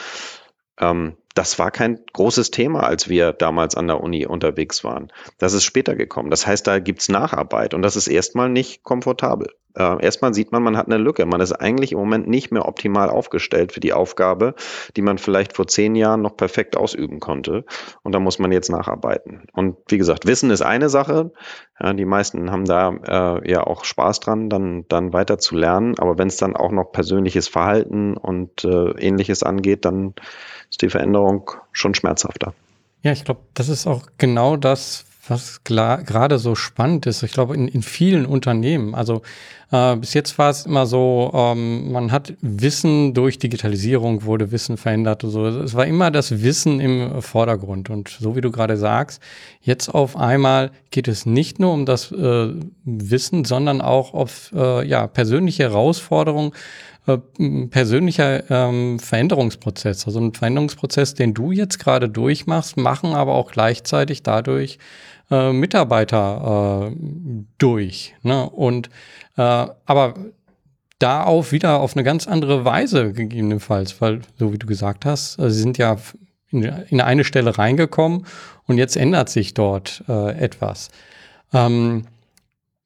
Ähm, das war kein großes Thema, als wir damals an der Uni unterwegs waren. Das ist später gekommen. Das heißt, da gibt's Nacharbeit und das ist erstmal nicht komfortabel. Äh, erstmal sieht man, man hat eine Lücke. Man ist eigentlich im Moment nicht mehr optimal aufgestellt für die Aufgabe, die man vielleicht vor zehn Jahren noch perfekt ausüben konnte. Und da muss man jetzt nacharbeiten. Und wie gesagt, Wissen ist eine Sache. Ja, die meisten haben da äh, ja auch Spaß dran, dann, dann weiter zu lernen. Aber wenn es dann auch noch persönliches Verhalten und äh, ähnliches angeht, dann ist die Veränderung schon schmerzhafter. Ja, ich glaube, das ist auch genau das, was gerade so spannend ist. Ich glaube, in, in vielen Unternehmen, also äh, bis jetzt war es immer so, ähm, man hat Wissen durch Digitalisierung wurde Wissen verändert und so. Es war immer das Wissen im Vordergrund. Und so wie du gerade sagst, jetzt auf einmal geht es nicht nur um das äh, Wissen, sondern auch auf äh, ja, persönliche Herausforderungen äh, persönlicher ähm, Veränderungsprozess, also ein Veränderungsprozess, den du jetzt gerade durchmachst, machen aber auch gleichzeitig dadurch äh, Mitarbeiter äh, durch. Ne? Und äh, aber da auch wieder auf eine ganz andere Weise gegebenenfalls, weil, so wie du gesagt hast, äh, sie sind ja in, in eine Stelle reingekommen und jetzt ändert sich dort äh, etwas. Ähm,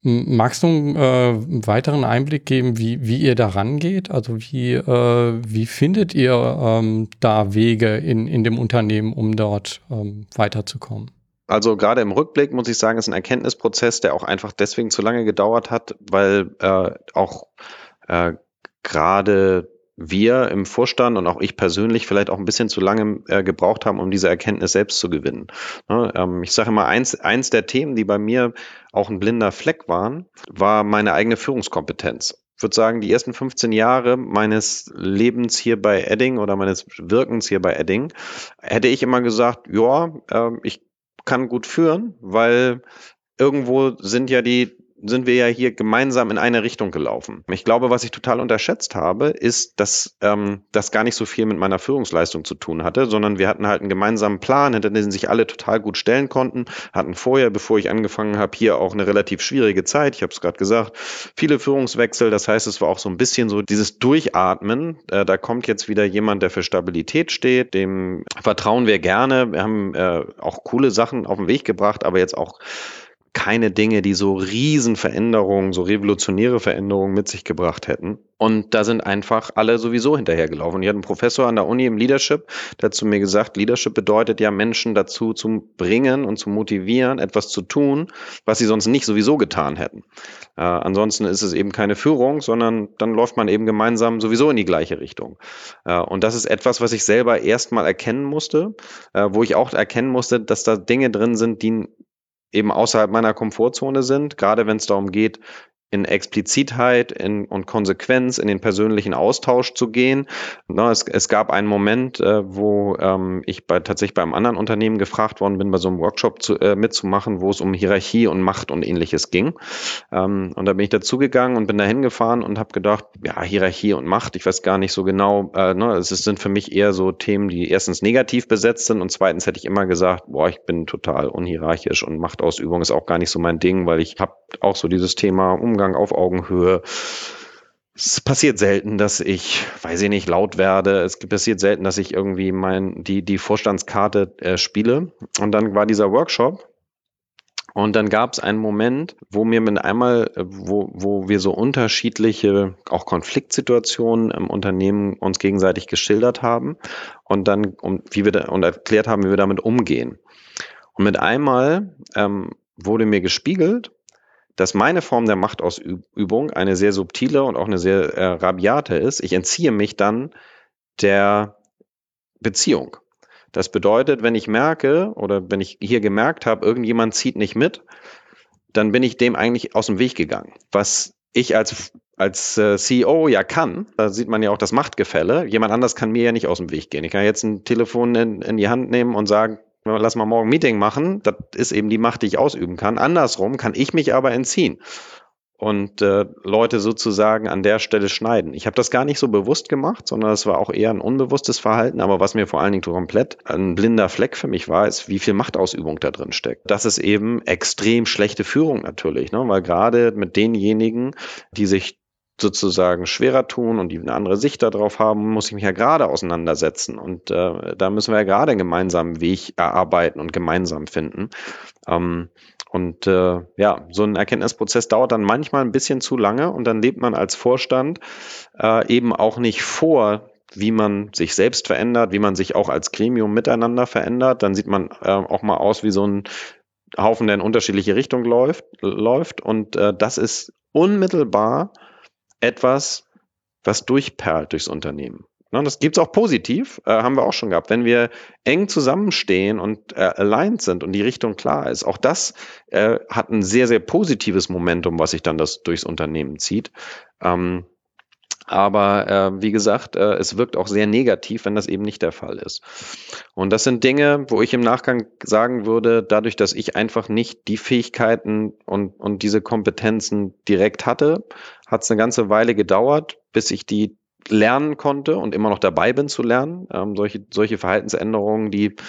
magst du einen äh, weiteren Einblick geben, wie, wie ihr da rangeht? Also wie, äh, wie findet ihr ähm, da Wege in, in dem Unternehmen, um dort ähm, weiterzukommen? Also gerade im Rückblick muss ich sagen, ist ein Erkenntnisprozess, der auch einfach deswegen zu lange gedauert hat, weil äh, auch äh, gerade wir im Vorstand und auch ich persönlich vielleicht auch ein bisschen zu lange äh, gebraucht haben, um diese Erkenntnis selbst zu gewinnen. Ne, ähm, ich sage immer, eins, eins der Themen, die bei mir auch ein blinder Fleck waren, war meine eigene Führungskompetenz. Ich würde sagen, die ersten 15 Jahre meines Lebens hier bei Edding oder meines Wirkens hier bei Edding, hätte ich immer gesagt, ja, äh, ich kann gut führen, weil irgendwo sind ja die sind wir ja hier gemeinsam in eine Richtung gelaufen. Ich glaube, was ich total unterschätzt habe, ist, dass ähm, das gar nicht so viel mit meiner Führungsleistung zu tun hatte, sondern wir hatten halt einen gemeinsamen Plan, hinter den sich alle total gut stellen konnten, hatten vorher, bevor ich angefangen habe, hier auch eine relativ schwierige Zeit. Ich habe es gerade gesagt, viele Führungswechsel. Das heißt, es war auch so ein bisschen so dieses Durchatmen. Äh, da kommt jetzt wieder jemand, der für Stabilität steht, dem vertrauen wir gerne. Wir haben äh, auch coole Sachen auf den Weg gebracht, aber jetzt auch keine Dinge, die so Riesenveränderungen, so revolutionäre Veränderungen mit sich gebracht hätten. Und da sind einfach alle sowieso hinterhergelaufen. Ich hatte einen Professor an der Uni im Leadership, der hat zu mir gesagt, Leadership bedeutet ja Menschen dazu zu bringen und zu motivieren, etwas zu tun, was sie sonst nicht sowieso getan hätten. Äh, ansonsten ist es eben keine Führung, sondern dann läuft man eben gemeinsam sowieso in die gleiche Richtung. Äh, und das ist etwas, was ich selber erstmal erkennen musste, äh, wo ich auch erkennen musste, dass da Dinge drin sind, die eben außerhalb meiner Komfortzone sind, gerade wenn es darum geht, in Explizitheit in, und Konsequenz in den persönlichen Austausch zu gehen. Na, es, es gab einen Moment, äh, wo ähm, ich bei, tatsächlich bei einem anderen Unternehmen gefragt worden bin, bei so einem Workshop zu, äh, mitzumachen, wo es um Hierarchie und Macht und ähnliches ging. Ähm, und da bin ich dazugegangen und bin da hingefahren und habe gedacht, ja, Hierarchie und Macht, ich weiß gar nicht so genau, äh, ne, es sind für mich eher so Themen, die erstens negativ besetzt sind und zweitens hätte ich immer gesagt, boah, ich bin total unhierarchisch und Machtausübung ist auch gar nicht so mein Ding, weil ich habe auch so dieses Thema Umgang Umgang auf Augenhöhe. Es passiert selten, dass ich, weiß ich nicht, laut werde. Es passiert selten, dass ich irgendwie mein, die, die Vorstandskarte äh, spiele. Und dann war dieser Workshop. Und dann gab es einen Moment, wo mir mit einmal, äh, wo, wo wir so unterschiedliche, auch Konfliktsituationen im Unternehmen uns gegenseitig geschildert haben und dann, um, wie wir da, und erklärt haben, wie wir damit umgehen. Und mit einmal ähm, wurde mir gespiegelt, dass meine Form der Machtausübung eine sehr subtile und auch eine sehr äh, rabiate ist. Ich entziehe mich dann der Beziehung. Das bedeutet, wenn ich merke oder wenn ich hier gemerkt habe, irgendjemand zieht nicht mit, dann bin ich dem eigentlich aus dem Weg gegangen. Was ich als, als äh, CEO ja kann, da sieht man ja auch das Machtgefälle. Jemand anders kann mir ja nicht aus dem Weg gehen. Ich kann jetzt ein Telefon in, in die Hand nehmen und sagen, lass mal morgen Meeting machen. Das ist eben die Macht, die ich ausüben kann. Andersrum kann ich mich aber entziehen und äh, Leute sozusagen an der Stelle schneiden. Ich habe das gar nicht so bewusst gemacht, sondern es war auch eher ein unbewusstes Verhalten. Aber was mir vor allen Dingen komplett ein blinder Fleck für mich war, ist, wie viel Machtausübung da drin steckt. Das ist eben extrem schlechte Führung natürlich, ne? weil gerade mit denjenigen, die sich sozusagen schwerer tun und die eine andere Sicht darauf haben, muss ich mich ja gerade auseinandersetzen. Und äh, da müssen wir ja gerade einen gemeinsamen Weg erarbeiten und gemeinsam finden. Ähm, und äh, ja, so ein Erkenntnisprozess dauert dann manchmal ein bisschen zu lange und dann lebt man als Vorstand äh, eben auch nicht vor, wie man sich selbst verändert, wie man sich auch als Gremium miteinander verändert. Dann sieht man äh, auch mal aus wie so ein Haufen, der in unterschiedliche Richtungen läuft. läuft. Und äh, das ist unmittelbar etwas, was durchperlt durchs Unternehmen. Ne, das gibt's auch positiv, äh, haben wir auch schon gehabt. Wenn wir eng zusammenstehen und äh, aligned sind und die Richtung klar ist, auch das äh, hat ein sehr, sehr positives Momentum, was sich dann das durchs Unternehmen zieht. Ähm, aber äh, wie gesagt, äh, es wirkt auch sehr negativ, wenn das eben nicht der Fall ist. Und das sind Dinge, wo ich im Nachgang sagen würde, dadurch, dass ich einfach nicht die Fähigkeiten und, und diese Kompetenzen direkt hatte, hat es eine ganze Weile gedauert, bis ich die lernen konnte und immer noch dabei bin zu lernen. Ähm, solche, solche Verhaltensänderungen, die, die,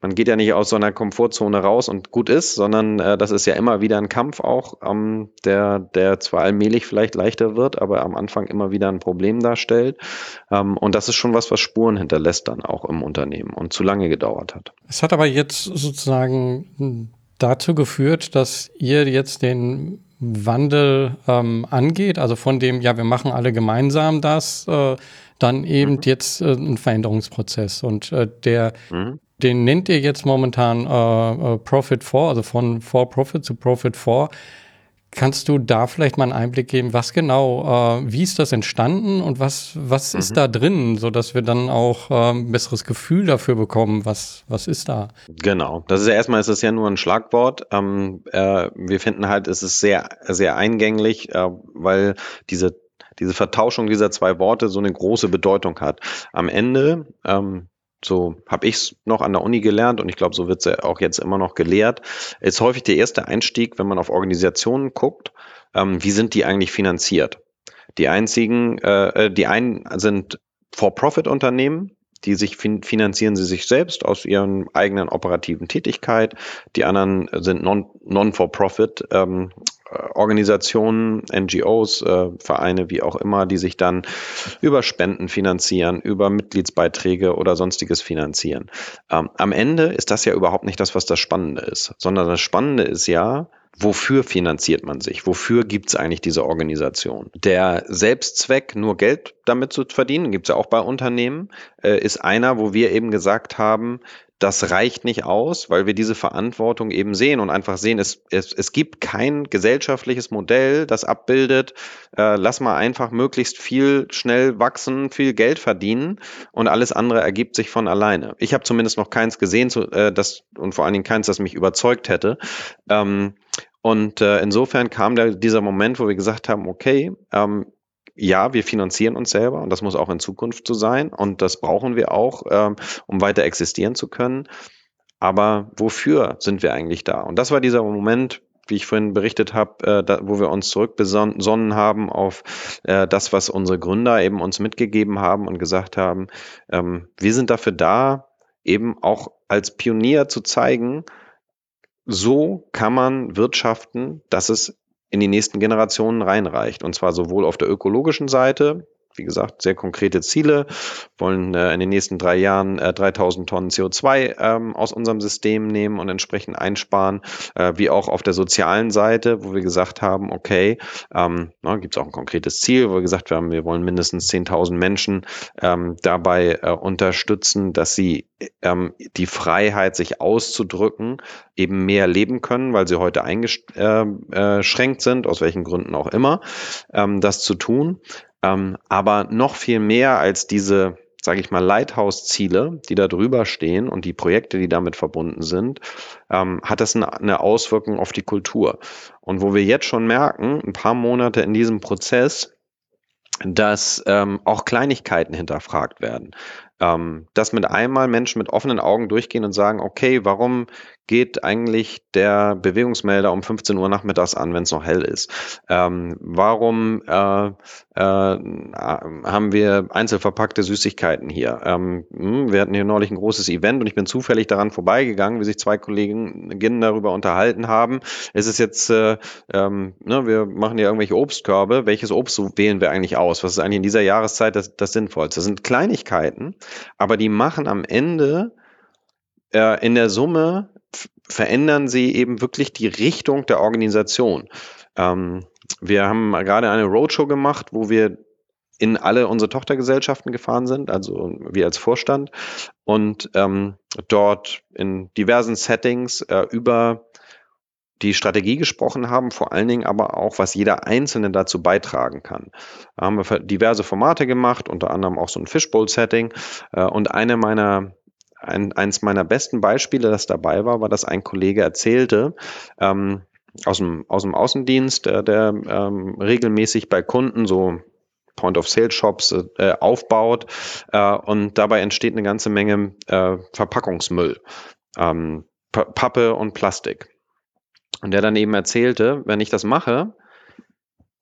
man geht ja nicht aus so einer Komfortzone raus und gut ist, sondern äh, das ist ja immer wieder ein Kampf auch, ähm, der, der zwar allmählich vielleicht leichter wird, aber am Anfang immer wieder ein Problem darstellt. Ähm, und das ist schon was, was Spuren hinterlässt dann auch im Unternehmen und zu lange gedauert hat. Es hat aber jetzt sozusagen dazu geführt, dass ihr jetzt den Wandel ähm, angeht, also von dem, ja, wir machen alle gemeinsam das, äh, dann eben mhm. jetzt äh, ein Veränderungsprozess. Und äh, der, mhm. Den nennt ihr jetzt momentan äh, äh Profit 4, also von For Profit zu Profit 4. Kannst du da vielleicht mal einen Einblick geben, was genau, äh, wie ist das entstanden und was, was mhm. ist da drin, sodass wir dann auch äh, ein besseres Gefühl dafür bekommen, was, was ist da? Genau, das ist ja erstmal, ist es ja nur ein Schlagwort. Ähm, äh, wir finden halt, es ist sehr, sehr eingänglich, äh, weil diese diese Vertauschung dieser zwei Worte so eine große Bedeutung hat. Am Ende ähm, so habe ich es noch an der Uni gelernt und ich glaube, so wird es ja auch jetzt immer noch gelehrt, ist häufig der erste Einstieg, wenn man auf Organisationen guckt, ähm, wie sind die eigentlich finanziert? Die einzigen, äh, äh die einen sind For-Profit-Unternehmen, die sich fin finanzieren sie sich selbst aus ihren eigenen operativen Tätigkeit. Die anderen sind non-for-profit ähm, Organisationen, NGOs, äh, Vereine, wie auch immer, die sich dann über Spenden finanzieren, über Mitgliedsbeiträge oder sonstiges finanzieren. Ähm, am Ende ist das ja überhaupt nicht das, was das Spannende ist, sondern das Spannende ist ja, wofür finanziert man sich? Wofür gibt es eigentlich diese Organisation? Der Selbstzweck, nur Geld damit zu verdienen, gibt es ja auch bei Unternehmen, äh, ist einer, wo wir eben gesagt haben, das reicht nicht aus, weil wir diese Verantwortung eben sehen und einfach sehen, es, es, es gibt kein gesellschaftliches Modell, das abbildet, äh, lass mal einfach möglichst viel schnell wachsen, viel Geld verdienen und alles andere ergibt sich von alleine. Ich habe zumindest noch keins gesehen, zu, äh, das, und vor allen Dingen keins, das mich überzeugt hätte. Ähm, und äh, insofern kam da dieser Moment, wo wir gesagt haben, okay, ähm, ja, wir finanzieren uns selber und das muss auch in Zukunft so sein und das brauchen wir auch, ähm, um weiter existieren zu können. Aber wofür sind wir eigentlich da? Und das war dieser Moment, wie ich vorhin berichtet habe, äh, wo wir uns zurückbesonnen haben auf äh, das, was unsere Gründer eben uns mitgegeben haben und gesagt haben, ähm, wir sind dafür da, eben auch als Pionier zu zeigen, so kann man wirtschaften, dass es in die nächsten Generationen reinreicht. Und zwar sowohl auf der ökologischen Seite, wie gesagt, sehr konkrete Ziele, wollen äh, in den nächsten drei Jahren äh, 3000 Tonnen CO2 ähm, aus unserem System nehmen und entsprechend einsparen, äh, wie auch auf der sozialen Seite, wo wir gesagt haben, okay, ähm, gibt es auch ein konkretes Ziel, wo wir gesagt haben, wir wollen mindestens 10.000 Menschen ähm, dabei äh, unterstützen, dass sie ähm, die Freiheit, sich auszudrücken, eben mehr leben können, weil sie heute eingeschränkt äh, äh, sind, aus welchen Gründen auch immer, ähm, das zu tun. Ähm, aber noch viel mehr als diese, sage ich mal, Lighthouse-Ziele, die da drüber stehen und die Projekte, die damit verbunden sind, ähm, hat das eine, Auswirkung auf die Kultur. Und wo wir jetzt schon merken, ein paar Monate in diesem Prozess, dass ähm, auch Kleinigkeiten hinterfragt werden. Ähm, dass mit einmal Menschen mit offenen Augen durchgehen und sagen, okay, warum geht eigentlich der Bewegungsmelder um 15 Uhr nachmittags an, wenn es noch hell ist? Ähm, warum äh, äh, haben wir einzelverpackte Süßigkeiten hier? Ähm, hm, wir hatten hier neulich ein großes Event und ich bin zufällig daran vorbeigegangen, wie sich zwei Kolleginnen darüber unterhalten haben. Es ist jetzt, äh, ähm, ne, wir machen hier irgendwelche Obstkörbe. Welches Obst wählen wir eigentlich aus? Was ist eigentlich in dieser Jahreszeit das, das Sinnvollste? Das sind Kleinigkeiten, aber die machen am Ende äh, in der Summe verändern sie eben wirklich die Richtung der Organisation. Ähm, wir haben gerade eine Roadshow gemacht, wo wir in alle unsere Tochtergesellschaften gefahren sind, also wir als Vorstand, und ähm, dort in diversen Settings äh, über die Strategie gesprochen haben, vor allen Dingen aber auch, was jeder Einzelne dazu beitragen kann. Da haben wir diverse Formate gemacht, unter anderem auch so ein Fishbowl-Setting. Äh, und eine meiner ein, eins meiner besten Beispiele, das dabei war, war, dass ein Kollege erzählte, ähm, aus, dem, aus dem Außendienst, der, der ähm, regelmäßig bei Kunden so Point-of-Sale-Shops äh, aufbaut äh, und dabei entsteht eine ganze Menge äh, Verpackungsmüll, ähm, Pappe und Plastik. Und der dann eben erzählte, wenn ich das mache,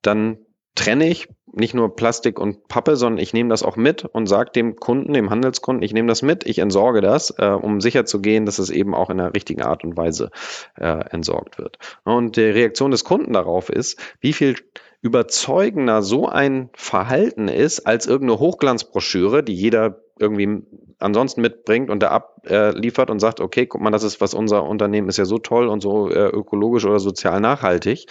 dann trenne ich nicht nur Plastik und Pappe, sondern ich nehme das auch mit und sage dem Kunden, dem Handelskunden, ich nehme das mit, ich entsorge das, äh, um sicher zu gehen, dass es eben auch in der richtigen Art und Weise äh, entsorgt wird. Und die Reaktion des Kunden darauf ist, wie viel überzeugender so ein Verhalten ist als irgendeine Hochglanzbroschüre, die jeder irgendwie ansonsten mitbringt und da abliefert und sagt, okay, guck mal, das ist was unser Unternehmen ist ja so toll und so äh, ökologisch oder sozial nachhaltig.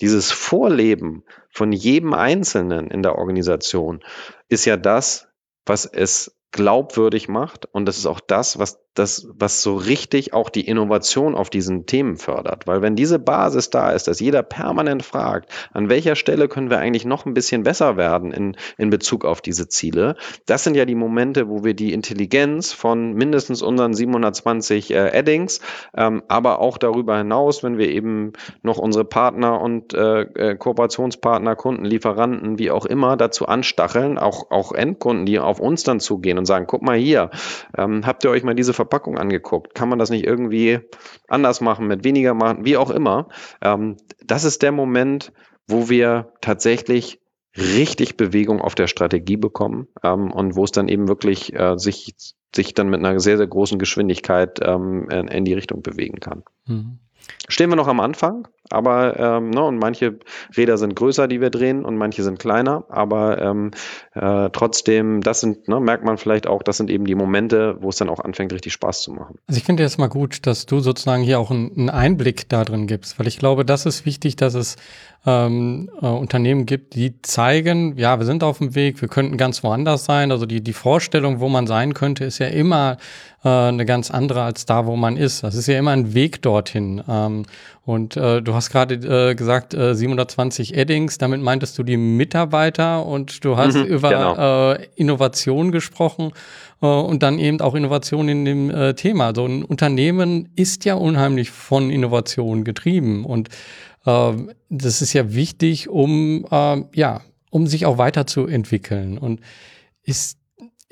Dieses Vorleben von jedem Einzelnen in der Organisation ist ja das, was es glaubwürdig macht und das ist auch das, was das, was so richtig auch die Innovation auf diesen Themen fördert. Weil wenn diese Basis da ist, dass jeder permanent fragt, an welcher Stelle können wir eigentlich noch ein bisschen besser werden in, in Bezug auf diese Ziele, das sind ja die Momente, wo wir die Intelligenz von mindestens unseren 720 äh, Addings, ähm, aber auch darüber hinaus, wenn wir eben noch unsere Partner und äh, äh, Kooperationspartner, Kunden, Lieferanten, wie auch immer, dazu anstacheln, auch, auch Endkunden, die auf uns dann zugehen und sagen, guck mal hier, ähm, habt ihr euch mal diese Verpackung angeguckt. Kann man das nicht irgendwie anders machen, mit weniger machen, wie auch immer? Ähm, das ist der Moment, wo wir tatsächlich richtig Bewegung auf der Strategie bekommen ähm, und wo es dann eben wirklich äh, sich, sich dann mit einer sehr, sehr großen Geschwindigkeit ähm, in, in, die Richtung bewegen kann. Mhm. Stehen wir noch am Anfang, aber ähm, ne, und manche Räder sind größer, die wir drehen, und manche sind kleiner, aber ähm, äh, trotzdem, das sind, ne, merkt man vielleicht auch, das sind eben die Momente, wo es dann auch anfängt, richtig Spaß zu machen. Also ich finde jetzt mal gut, dass du sozusagen hier auch einen Einblick da drin gibst, weil ich glaube, das ist wichtig, dass es ähm, äh, Unternehmen gibt, die zeigen, ja, wir sind auf dem Weg, wir könnten ganz woanders sein. Also die, die Vorstellung, wo man sein könnte, ist ja immer äh, eine ganz andere als da, wo man ist. Das ist ja immer ein Weg dorthin. Ähm, und äh, du hast gerade äh, gesagt, äh, 720 Eddings, damit meintest du die Mitarbeiter und du hast mhm, über genau. äh, Innovation gesprochen äh, und dann eben auch Innovation in dem äh, Thema. So ein Unternehmen ist ja unheimlich von Innovation getrieben und ähm, das ist ja wichtig, um, äh, ja, um sich auch weiterzuentwickeln. Und ist,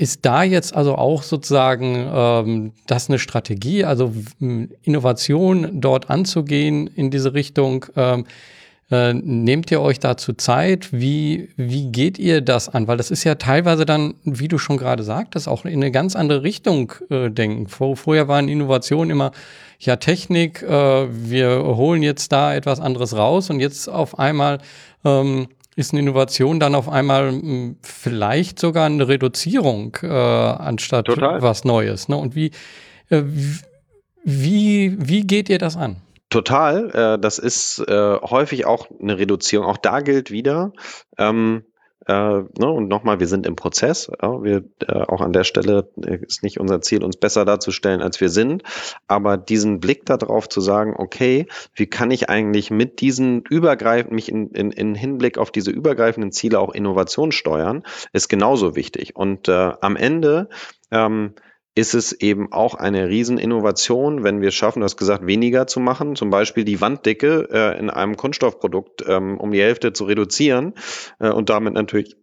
ist da jetzt also auch sozusagen ähm, das eine Strategie, also Innovation dort anzugehen in diese Richtung? Ähm, äh, nehmt ihr euch dazu Zeit? Wie, wie geht ihr das an? Weil das ist ja teilweise dann, wie du schon gerade sagtest, auch in eine ganz andere Richtung äh, denken. Vor, vorher waren Innovationen immer, ja, Technik, äh, wir holen jetzt da etwas anderes raus und jetzt auf einmal ähm, ist eine Innovation dann auf einmal hm, vielleicht sogar eine Reduzierung äh, anstatt Total. was Neues. Ne? Und wie, äh, wie, wie geht ihr das an? Total. Äh, das ist äh, häufig auch eine Reduzierung. Auch da gilt wieder, ähm, äh, ne, und nochmal, wir sind im Prozess. Ja, wir, äh, auch an der Stelle äh, ist nicht unser Ziel, uns besser darzustellen, als wir sind. Aber diesen Blick darauf zu sagen, okay, wie kann ich eigentlich mit diesen übergreifend, mich in, in, in Hinblick auf diese übergreifenden Ziele auch Innovation steuern, ist genauso wichtig. Und äh, am Ende ähm, ist es eben auch eine Rieseninnovation, wenn wir es schaffen, du hast gesagt, weniger zu machen, zum Beispiel die Wanddicke äh, in einem Kunststoffprodukt ähm, um die Hälfte zu reduzieren äh, und damit natürlich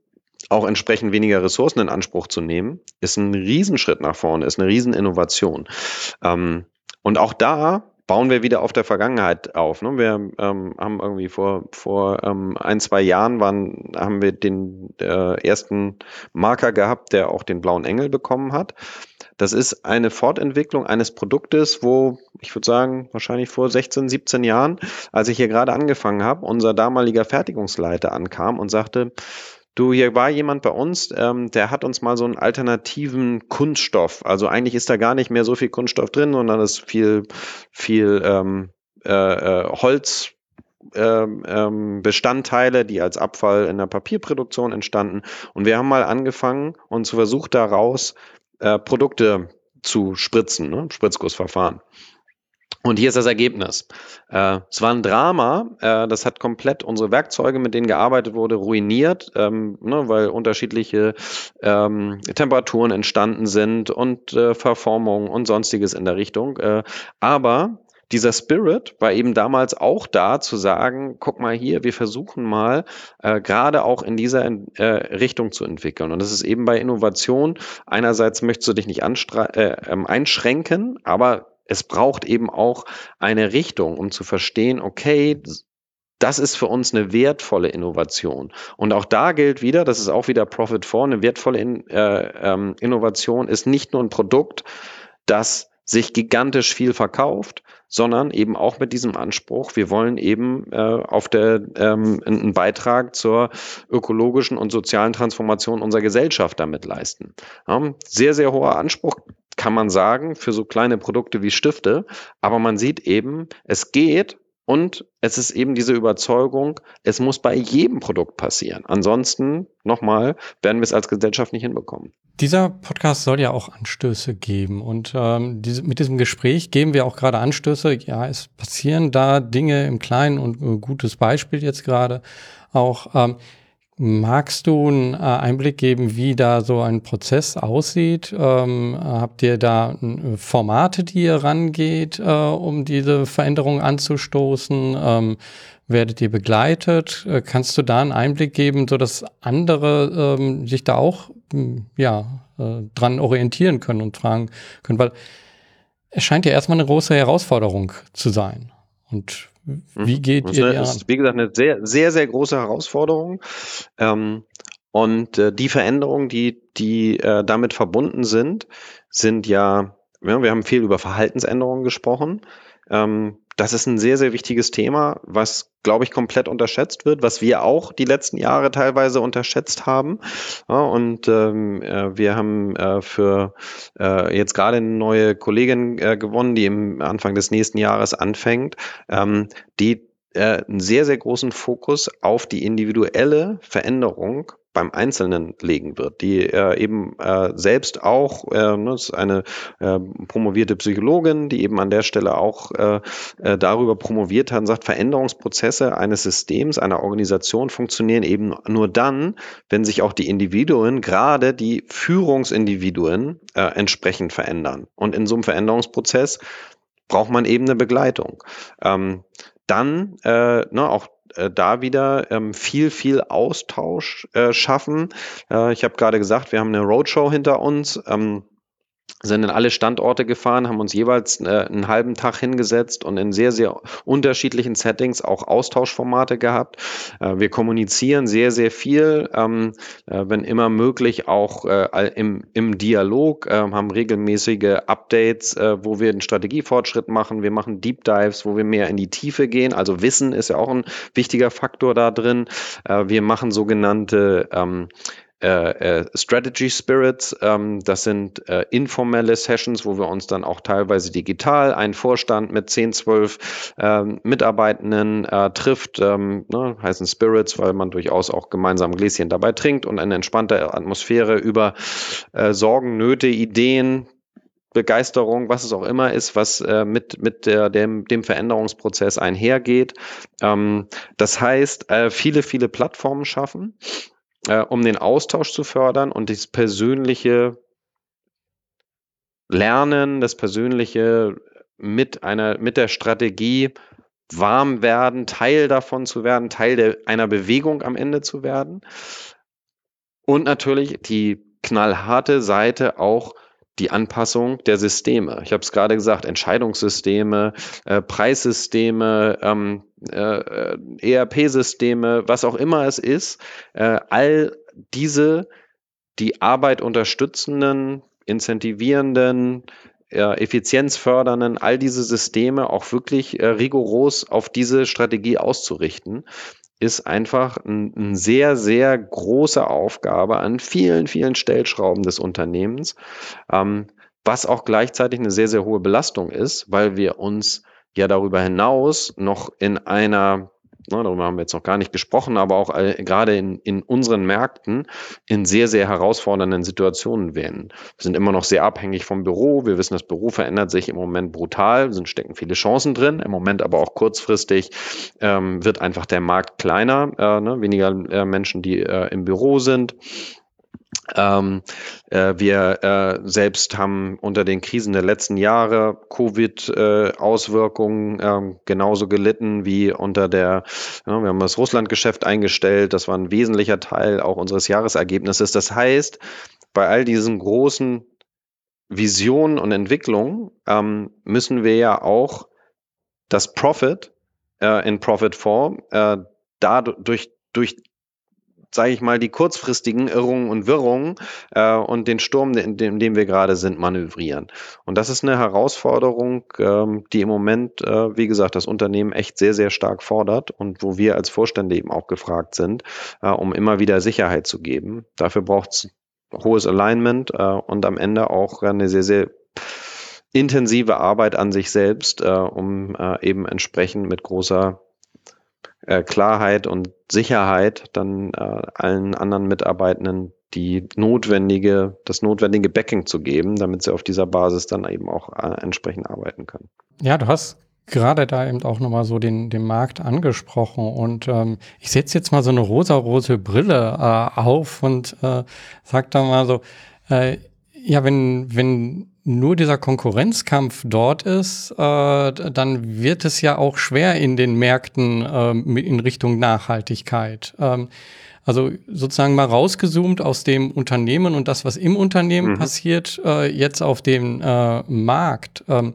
auch entsprechend weniger Ressourcen in Anspruch zu nehmen, ist ein Riesenschritt nach vorne, ist eine Rieseninnovation. Ähm, und auch da bauen wir wieder auf der Vergangenheit auf. Ne? Wir ähm, haben irgendwie vor, vor ähm, ein, zwei Jahren waren, haben wir den äh, ersten Marker gehabt, der auch den blauen Engel bekommen hat. Das ist eine Fortentwicklung eines Produktes, wo ich würde sagen, wahrscheinlich vor 16, 17 Jahren, als ich hier gerade angefangen habe, unser damaliger Fertigungsleiter ankam und sagte, Du, hier war jemand bei uns, ähm, der hat uns mal so einen alternativen Kunststoff. Also eigentlich ist da gar nicht mehr so viel Kunststoff drin, sondern ist viel, viel ähm, äh, äh Holz. Ähm, ähm, Bestandteile, die als Abfall in der Papierproduktion entstanden. Und wir haben mal angefangen und zu versucht daraus äh, Produkte zu spritzen, ne? Spritzgussverfahren. Und hier ist das Ergebnis. Äh, es war ein Drama. Äh, das hat komplett unsere Werkzeuge, mit denen gearbeitet wurde, ruiniert, ähm, ne, weil unterschiedliche ähm, Temperaturen entstanden sind und äh, Verformung und sonstiges in der Richtung. Äh, aber dieser Spirit war eben damals auch da zu sagen, guck mal hier, wir versuchen mal äh, gerade auch in dieser äh, Richtung zu entwickeln. Und das ist eben bei Innovation, einerseits möchtest du dich nicht äh, ähm, einschränken, aber es braucht eben auch eine Richtung, um zu verstehen, okay, das ist für uns eine wertvolle Innovation. Und auch da gilt wieder, das ist auch wieder Profit for, eine wertvolle In, äh, ähm, Innovation ist nicht nur ein Produkt, das sich gigantisch viel verkauft, sondern eben auch mit diesem Anspruch, wir wollen eben äh, auf der ähm, einen Beitrag zur ökologischen und sozialen Transformation unserer Gesellschaft damit leisten. Ja, sehr, sehr hoher Anspruch, kann man sagen, für so kleine Produkte wie Stifte, aber man sieht eben, es geht und es ist eben diese Überzeugung, es muss bei jedem Produkt passieren. Ansonsten, nochmal, werden wir es als Gesellschaft nicht hinbekommen. Dieser Podcast soll ja auch Anstöße geben. Und ähm, diese, mit diesem Gespräch geben wir auch gerade Anstöße. Ja, es passieren da Dinge im Kleinen und ein gutes Beispiel jetzt gerade auch. Ähm, Magst du einen äh, Einblick geben, wie da so ein Prozess aussieht? Ähm, habt ihr da Formate, die ihr rangeht, äh, um diese Veränderung anzustoßen? Ähm, werdet ihr begleitet? Äh, kannst du da einen Einblick geben, so dass andere ähm, sich da auch ja, äh, dran orientieren können und fragen können? Weil es scheint ja erstmal eine große Herausforderung zu sein. Und wie mhm. geht das ihr Das ist, wie gesagt, eine sehr, sehr, sehr große Herausforderung. Ähm, und äh, die Veränderungen, die, die äh, damit verbunden sind, sind ja, ja, wir haben viel über Verhaltensänderungen gesprochen. Ähm, das ist ein sehr, sehr wichtiges Thema, was, glaube ich, komplett unterschätzt wird, was wir auch die letzten Jahre teilweise unterschätzt haben. Ja, und ähm, äh, wir haben äh, für äh, jetzt gerade eine neue Kollegin äh, gewonnen, die im Anfang des nächsten Jahres anfängt, ähm, die äh, einen sehr, sehr großen Fokus auf die individuelle Veränderung beim Einzelnen legen wird, die äh, eben äh, selbst auch, äh, ne, ist eine äh, promovierte Psychologin, die eben an der Stelle auch äh, äh, darüber promoviert hat und sagt, Veränderungsprozesse eines Systems, einer Organisation funktionieren eben nur dann, wenn sich auch die Individuen, gerade die Führungsindividuen, äh, entsprechend verändern. Und in so einem Veränderungsprozess braucht man eben eine Begleitung. Ähm, dann äh, ne, auch äh, da wieder ähm, viel, viel Austausch äh, schaffen. Äh, ich habe gerade gesagt, wir haben eine Roadshow hinter uns. Ähm, sind in alle Standorte gefahren, haben uns jeweils äh, einen halben Tag hingesetzt und in sehr, sehr unterschiedlichen Settings auch Austauschformate gehabt. Äh, wir kommunizieren sehr, sehr viel, ähm, äh, wenn immer möglich auch äh, im, im Dialog, äh, haben regelmäßige Updates, äh, wo wir einen Strategiefortschritt machen. Wir machen Deep Dives, wo wir mehr in die Tiefe gehen. Also Wissen ist ja auch ein wichtiger Faktor da drin. wir machen sogenannte ähm, äh, äh, Strategy Spirits. Ähm, das sind äh, informelle Sessions, wo wir uns dann auch teilweise digital, ein Vorstand mit 10, 12 ähm, Mitarbeitenden äh, trifft, ähm, ne, heißen Spirits, weil man durchaus auch gemeinsam Gläschen dabei trinkt und eine entspannte Atmosphäre über Sorgen, Nöte, Ideen, Begeisterung, was es auch immer ist, was äh, mit, mit der, dem, dem Veränderungsprozess einhergeht. Ähm, das heißt, äh, viele, viele Plattformen schaffen äh, um den Austausch zu fördern und das persönliche Lernen, das persönliche mit einer, mit der Strategie warm werden, Teil davon zu werden, Teil der, einer Bewegung am Ende zu werden. Und natürlich die knallharte Seite auch die Anpassung der Systeme. Ich habe es gerade gesagt, Entscheidungssysteme, äh, Preissysteme, ähm, äh, ERP-Systeme, was auch immer es ist, äh, all diese die Arbeit unterstützenden, incentivierenden, äh, effizienzfördernden, all diese Systeme auch wirklich äh, rigoros auf diese Strategie auszurichten, ist einfach eine ein sehr, sehr große Aufgabe an vielen, vielen Stellschrauben des Unternehmens, ähm, was auch gleichzeitig eine sehr, sehr hohe Belastung ist, weil wir uns ja darüber hinaus noch in einer ne, darüber haben wir jetzt noch gar nicht gesprochen, aber auch äh, gerade in, in unseren Märkten in sehr, sehr herausfordernden Situationen werden. Wir sind immer noch sehr abhängig vom Büro. Wir wissen, das Büro verändert sich im Moment brutal, sind stecken viele Chancen drin, im Moment aber auch kurzfristig ähm, wird einfach der Markt kleiner, äh, ne, weniger äh, Menschen, die äh, im Büro sind. Ähm, äh, wir äh, selbst haben unter den Krisen der letzten Jahre Covid-Auswirkungen äh, ähm, genauso gelitten wie unter der, ja, wir haben das Russland-Geschäft eingestellt, das war ein wesentlicher Teil auch unseres Jahresergebnisses. Das heißt, bei all diesen großen Visionen und Entwicklungen ähm, müssen wir ja auch das Profit äh, in Profit Form, äh, dadurch durch sage ich mal, die kurzfristigen Irrungen und Wirrungen äh, und den Sturm, in dem, in dem wir gerade sind, manövrieren. Und das ist eine Herausforderung, ähm, die im Moment, äh, wie gesagt, das Unternehmen echt sehr, sehr stark fordert und wo wir als Vorstände eben auch gefragt sind, äh, um immer wieder Sicherheit zu geben. Dafür braucht es hohes Alignment äh, und am Ende auch eine sehr, sehr intensive Arbeit an sich selbst, äh, um äh, eben entsprechend mit großer äh, Klarheit und Sicherheit dann äh, allen anderen Mitarbeitenden die notwendige, das notwendige Backing zu geben, damit sie auf dieser Basis dann eben auch äh, entsprechend arbeiten können. Ja, du hast gerade da eben auch nochmal so den, den Markt angesprochen und ähm, ich setze jetzt mal so eine rosa-rote Brille äh, auf und äh, sag da mal so, äh, ja, wenn, wenn nur dieser Konkurrenzkampf dort ist, äh, dann wird es ja auch schwer in den Märkten äh, in Richtung Nachhaltigkeit. Ähm, also sozusagen mal rausgezoomt aus dem Unternehmen und das, was im Unternehmen mhm. passiert, äh, jetzt auf dem äh, Markt. Ähm,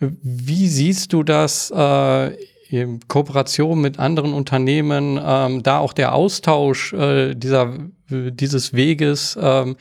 wie siehst du das äh, in Kooperation mit anderen Unternehmen, ähm, da auch der Austausch äh, dieser, dieses Weges? Ähm,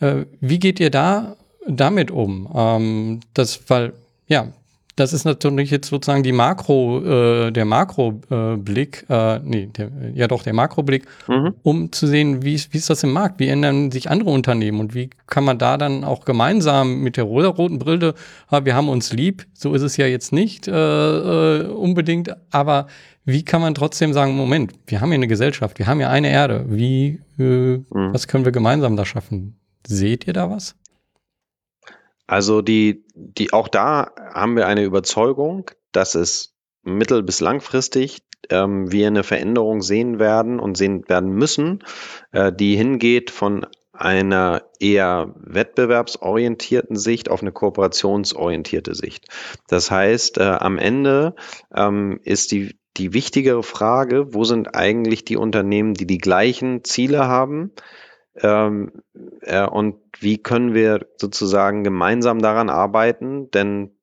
äh, wie geht ihr da damit um? Ähm, das, weil, ja, das ist natürlich jetzt sozusagen die Makro, äh, der Makroblick, äh, nee, der, ja doch, der Makroblick, mhm. um zu sehen, wie, wie ist das im Markt, wie ändern sich andere Unternehmen und wie kann man da dann auch gemeinsam mit der rosa-roten Brille, ah, wir haben uns lieb, so ist es ja jetzt nicht äh, äh, unbedingt, aber wie kann man trotzdem sagen, Moment, wir haben hier eine Gesellschaft, wir haben ja eine Erde, wie, äh, mhm. was können wir gemeinsam da schaffen? Seht ihr da was? Also die, die, auch da haben wir eine Überzeugung, dass es mittel- bis langfristig ähm, wir eine Veränderung sehen werden und sehen werden müssen, äh, die hingeht von einer eher wettbewerbsorientierten Sicht auf eine kooperationsorientierte Sicht. Das heißt, äh, am Ende ähm, ist die, die wichtigere Frage, wo sind eigentlich die Unternehmen, die die gleichen Ziele haben, ähm, äh, und wie können wir sozusagen gemeinsam daran arbeiten? Denn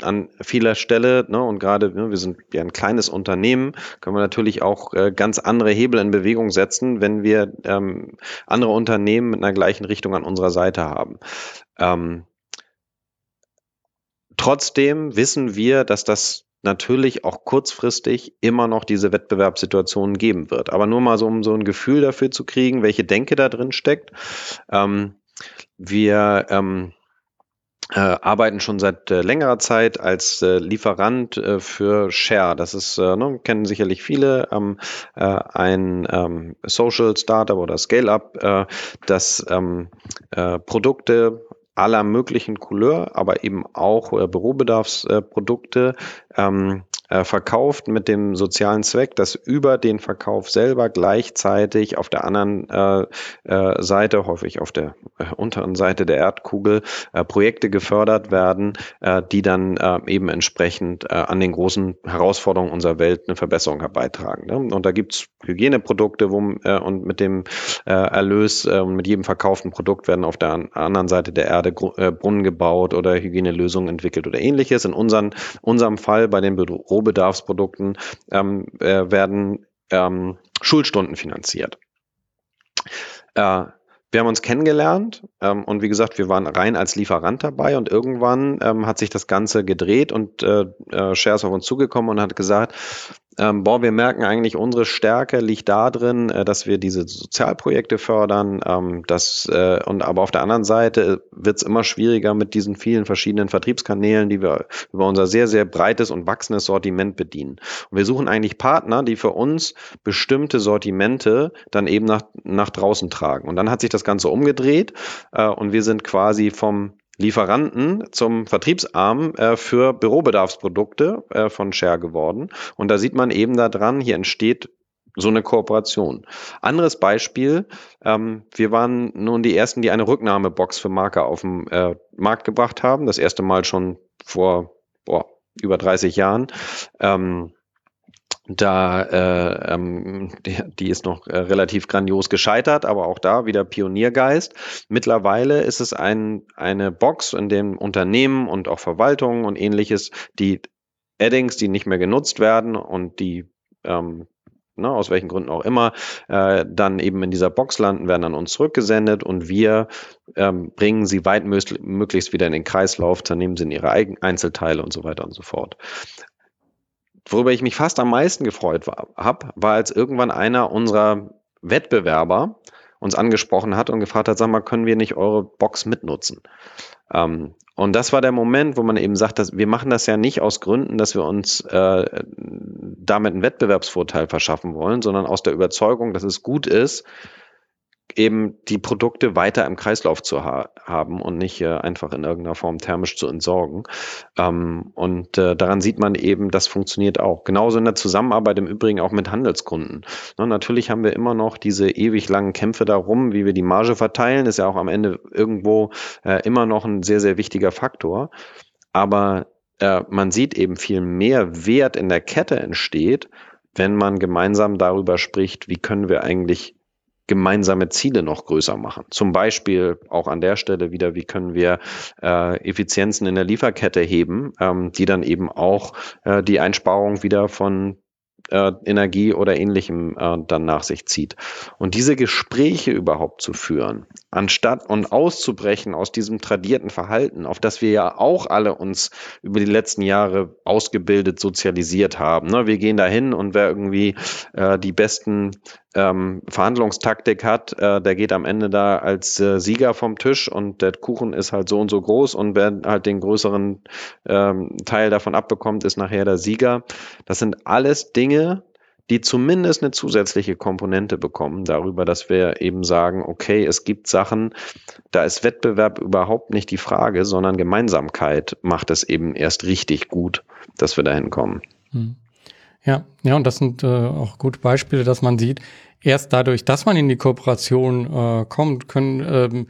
an vieler Stelle, ne, und gerade ne, wir sind ja ein kleines Unternehmen, können wir natürlich auch äh, ganz andere Hebel in Bewegung setzen, wenn wir ähm, andere Unternehmen mit einer gleichen Richtung an unserer Seite haben. Ähm, trotzdem wissen wir, dass das natürlich auch kurzfristig immer noch diese Wettbewerbssituationen geben wird. Aber nur mal so, um so ein Gefühl dafür zu kriegen, welche Denke da drin steckt. Ähm, wir ähm, äh, arbeiten schon seit äh, längerer Zeit als äh, Lieferant äh, für Share. Das ist, äh, ne, kennen sicherlich viele, ähm, äh, ein ähm, Social Startup oder Scale-up, das ähm, äh, Produkte aller möglichen Couleur, aber eben auch äh, Bürobedarfsprodukte ähm, äh, verkauft mit dem sozialen Zweck, dass über den Verkauf selber gleichzeitig auf der anderen äh, äh, Seite, häufig auf der äh, unteren Seite der Erdkugel, äh, Projekte gefördert werden, äh, die dann eben entsprechend an den großen Herausforderungen unserer Welt eine Verbesserung herbeitragen. Ne? Und da gibt's Hygieneprodukte wo, und mit dem Erlös und mit jedem verkauften Produkt werden auf der anderen Seite der Erde Brunnen gebaut oder Hygienelösungen entwickelt oder ähnliches. In unseren, unserem Fall bei den Rohbedarfsprodukten ähm, äh, werden ähm, Schulstunden finanziert. Äh, wir haben uns kennengelernt ähm, und wie gesagt, wir waren rein als Lieferant dabei und irgendwann ähm, hat sich das Ganze gedreht und äh, äh, ist auf uns zugekommen und hat gesagt, ähm, boah, wir merken eigentlich, unsere Stärke liegt darin, äh, dass wir diese Sozialprojekte fördern. Ähm, dass, äh, und aber auf der anderen Seite wird es immer schwieriger mit diesen vielen verschiedenen Vertriebskanälen, die wir über unser sehr, sehr breites und wachsendes Sortiment bedienen. Und wir suchen eigentlich Partner, die für uns bestimmte Sortimente dann eben nach, nach draußen tragen. Und dann hat sich das Ganze umgedreht äh, und wir sind quasi vom Lieferanten zum Vertriebsarm äh, für Bürobedarfsprodukte äh, von Share geworden. Und da sieht man eben da dran, hier entsteht so eine Kooperation. Anderes Beispiel, ähm, wir waren nun die Ersten, die eine Rücknahmebox für Marker auf den äh, Markt gebracht haben. Das erste Mal schon vor boah, über 30 Jahren. Ähm, da, äh, ähm, die, die ist noch äh, relativ grandios gescheitert, aber auch da wieder Pioniergeist. Mittlerweile ist es ein, eine Box, in dem Unternehmen und auch Verwaltungen und ähnliches, die Addings, die nicht mehr genutzt werden und die ähm, ne, aus welchen Gründen auch immer, äh, dann eben in dieser Box landen, werden an uns zurückgesendet und wir ähm, bringen sie weit möglichst wieder in den Kreislauf, zernehmen sie in ihre eigenen Einzelteile und so weiter und so fort. Worüber ich mich fast am meisten gefreut habe, war, als irgendwann einer unserer Wettbewerber uns angesprochen hat und gefragt hat, sag mal, können wir nicht eure Box mitnutzen? Ähm, und das war der Moment, wo man eben sagt, dass wir machen das ja nicht aus Gründen, dass wir uns äh, damit einen Wettbewerbsvorteil verschaffen wollen, sondern aus der Überzeugung, dass es gut ist, eben die Produkte weiter im Kreislauf zu ha haben und nicht äh, einfach in irgendeiner Form thermisch zu entsorgen. Ähm, und äh, daran sieht man eben, das funktioniert auch. Genauso in der Zusammenarbeit im Übrigen auch mit Handelskunden. Na, natürlich haben wir immer noch diese ewig langen Kämpfe darum, wie wir die Marge verteilen, ist ja auch am Ende irgendwo äh, immer noch ein sehr, sehr wichtiger Faktor. Aber äh, man sieht eben viel mehr Wert in der Kette entsteht, wenn man gemeinsam darüber spricht, wie können wir eigentlich gemeinsame Ziele noch größer machen. Zum Beispiel auch an der Stelle wieder, wie können wir äh, Effizienzen in der Lieferkette heben, ähm, die dann eben auch äh, die Einsparung wieder von äh, Energie oder ähnlichem äh, dann nach sich zieht. Und diese Gespräche überhaupt zu führen, anstatt und auszubrechen aus diesem tradierten Verhalten, auf das wir ja auch alle uns über die letzten Jahre ausgebildet, sozialisiert haben. Ne? Wir gehen dahin und wer irgendwie äh, die besten ähm, Verhandlungstaktik hat, äh, der geht am Ende da als äh, Sieger vom Tisch und der Kuchen ist halt so und so groß und wer halt den größeren ähm, Teil davon abbekommt, ist nachher der Sieger. Das sind alles Dinge, die zumindest eine zusätzliche Komponente bekommen, darüber, dass wir eben sagen, okay, es gibt Sachen, da ist Wettbewerb überhaupt nicht die Frage, sondern Gemeinsamkeit macht es eben erst richtig gut, dass wir dahin kommen. Hm. Ja, ja, und das sind äh, auch gute Beispiele, dass man sieht, erst dadurch, dass man in die Kooperation äh, kommt, können ähm,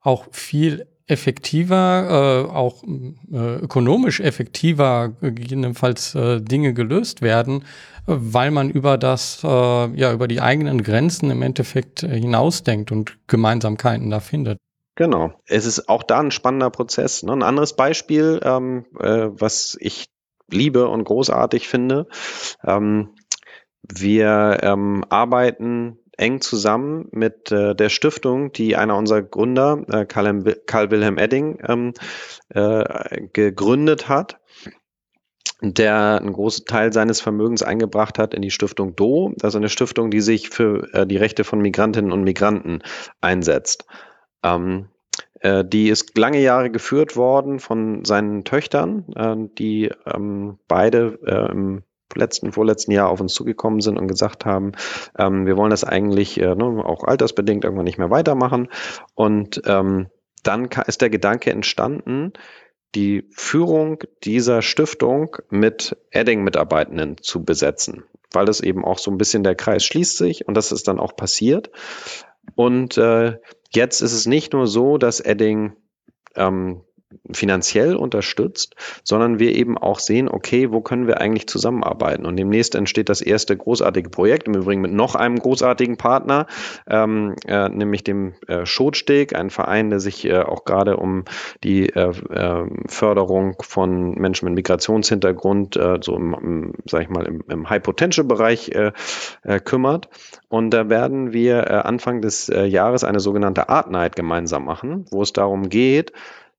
auch viel effektiver, äh, auch äh, ökonomisch effektiver gegebenenfalls äh, Dinge gelöst werden, weil man über das, äh, ja, über die eigenen Grenzen im Endeffekt hinausdenkt und Gemeinsamkeiten da findet. Genau. Es ist auch da ein spannender Prozess. Ne? Ein anderes Beispiel, ähm, äh, was ich liebe und großartig finde. Ähm, wir ähm, arbeiten eng zusammen mit äh, der Stiftung, die einer unserer Gründer, äh, Karl, Wilhelm Edding, ähm, äh, gegründet hat der einen großen Teil seines Vermögens eingebracht hat in die Stiftung Do, also eine Stiftung, die sich für äh, die Rechte von Migrantinnen und Migranten einsetzt. Ähm, äh, die ist lange Jahre geführt worden von seinen Töchtern, äh, die ähm, beide äh, im letzten, vorletzten Jahr auf uns zugekommen sind und gesagt haben, ähm, wir wollen das eigentlich äh, ne, auch altersbedingt irgendwann nicht mehr weitermachen. Und ähm, dann ist der Gedanke entstanden, die Führung dieser Stiftung mit Edding-Mitarbeitenden zu besetzen, weil es eben auch so ein bisschen der Kreis schließt sich und das ist dann auch passiert. Und äh, jetzt ist es nicht nur so, dass Edding ähm, finanziell unterstützt, sondern wir eben auch sehen, okay, wo können wir eigentlich zusammenarbeiten? Und demnächst entsteht das erste großartige Projekt, im Übrigen mit noch einem großartigen Partner, ähm, äh, nämlich dem äh, Schotsteg, ein Verein, der sich äh, auch gerade um die äh, äh, Förderung von Menschen mit Migrationshintergrund, äh, so im, im, sag ich mal, im, im High-Potential-Bereich äh, äh, kümmert. Und da werden wir äh, Anfang des äh, Jahres eine sogenannte Art Night gemeinsam machen, wo es darum geht,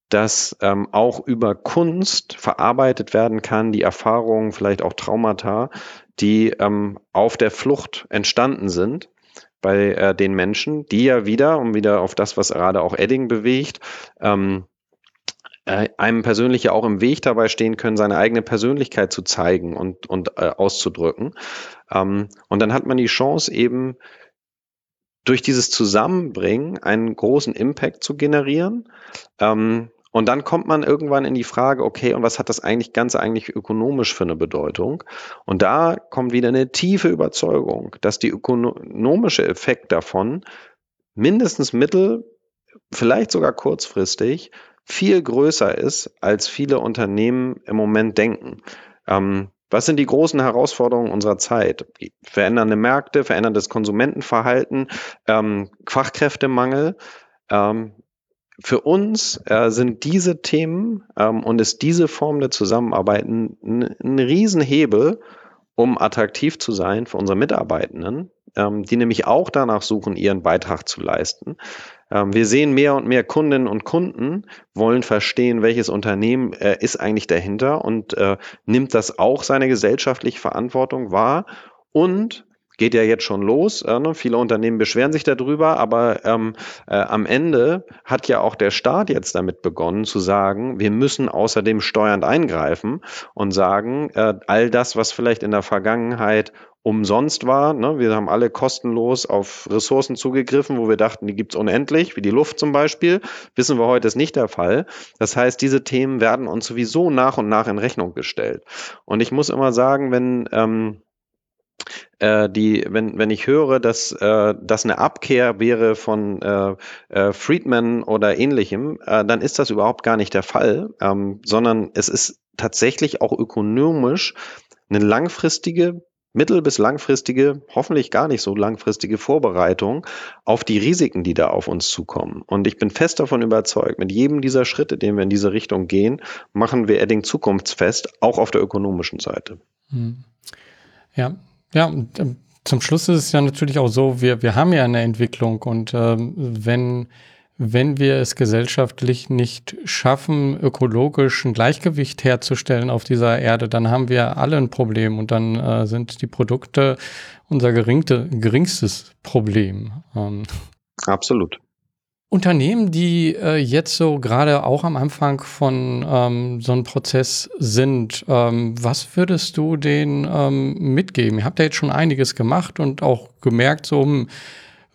dass ähm, auch über Kunst verarbeitet werden kann, die Erfahrungen, vielleicht auch Traumata, die ähm, auf der Flucht entstanden sind bei äh, den Menschen, die ja wieder, um wieder auf das, was gerade auch Edding bewegt, ähm, äh, einem persönlich ja auch im Weg dabei stehen können, seine eigene Persönlichkeit zu zeigen und, und äh, auszudrücken. Ähm, und dann hat man die Chance eben durch dieses Zusammenbringen einen großen Impact zu generieren. Ähm, und dann kommt man irgendwann in die Frage, okay, und was hat das eigentlich ganz eigentlich ökonomisch für eine Bedeutung? Und da kommt wieder eine tiefe Überzeugung, dass die ökonomische Effekt davon mindestens mittel, vielleicht sogar kurzfristig viel größer ist, als viele Unternehmen im Moment denken. Ähm, was sind die großen Herausforderungen unserer Zeit? Verändernde Märkte, veränderndes Konsumentenverhalten, ähm, Fachkräftemangel. Ähm, für uns äh, sind diese Themen ähm, und ist diese Form der Zusammenarbeit ein, ein Riesenhebel, um attraktiv zu sein für unsere Mitarbeitenden, ähm, die nämlich auch danach suchen, ihren Beitrag zu leisten. Ähm, wir sehen mehr und mehr Kundinnen und Kunden wollen verstehen, welches Unternehmen äh, ist eigentlich dahinter und äh, nimmt das auch seine gesellschaftliche Verantwortung wahr und geht ja jetzt schon los. Äh, ne? Viele Unternehmen beschweren sich darüber, aber ähm, äh, am Ende hat ja auch der Staat jetzt damit begonnen zu sagen, wir müssen außerdem steuernd eingreifen und sagen, äh, all das, was vielleicht in der Vergangenheit umsonst war. Ne? Wir haben alle kostenlos auf Ressourcen zugegriffen, wo wir dachten, die gibt's unendlich, wie die Luft zum Beispiel. Wissen wir heute ist nicht der Fall. Das heißt, diese Themen werden uns sowieso nach und nach in Rechnung gestellt. Und ich muss immer sagen, wenn ähm, äh, die, wenn, wenn ich höre, dass äh, das eine Abkehr wäre von äh, äh, Friedman oder ähnlichem, äh, dann ist das überhaupt gar nicht der Fall, ähm, sondern es ist tatsächlich auch ökonomisch eine langfristige mittel- bis langfristige, hoffentlich gar nicht so langfristige Vorbereitung auf die Risiken, die da auf uns zukommen. Und ich bin fest davon überzeugt, mit jedem dieser Schritte, den wir in diese Richtung gehen, machen wir Edding zukunftsfest, auch auf der ökonomischen Seite. Hm. Ja, ja, ähm, zum Schluss ist es ja natürlich auch so, wir, wir haben ja eine Entwicklung und ähm, wenn, wenn wir es gesellschaftlich nicht schaffen, ökologisch ein Gleichgewicht herzustellen auf dieser Erde, dann haben wir alle ein Problem und dann äh, sind die Produkte unser geringte, geringstes Problem. Ähm, Absolut. Unternehmen, die äh, jetzt so gerade auch am Anfang von ähm, so einem Prozess sind, ähm, was würdest du denen ähm, mitgeben? Ihr habt ja jetzt schon einiges gemacht und auch gemerkt, so hm,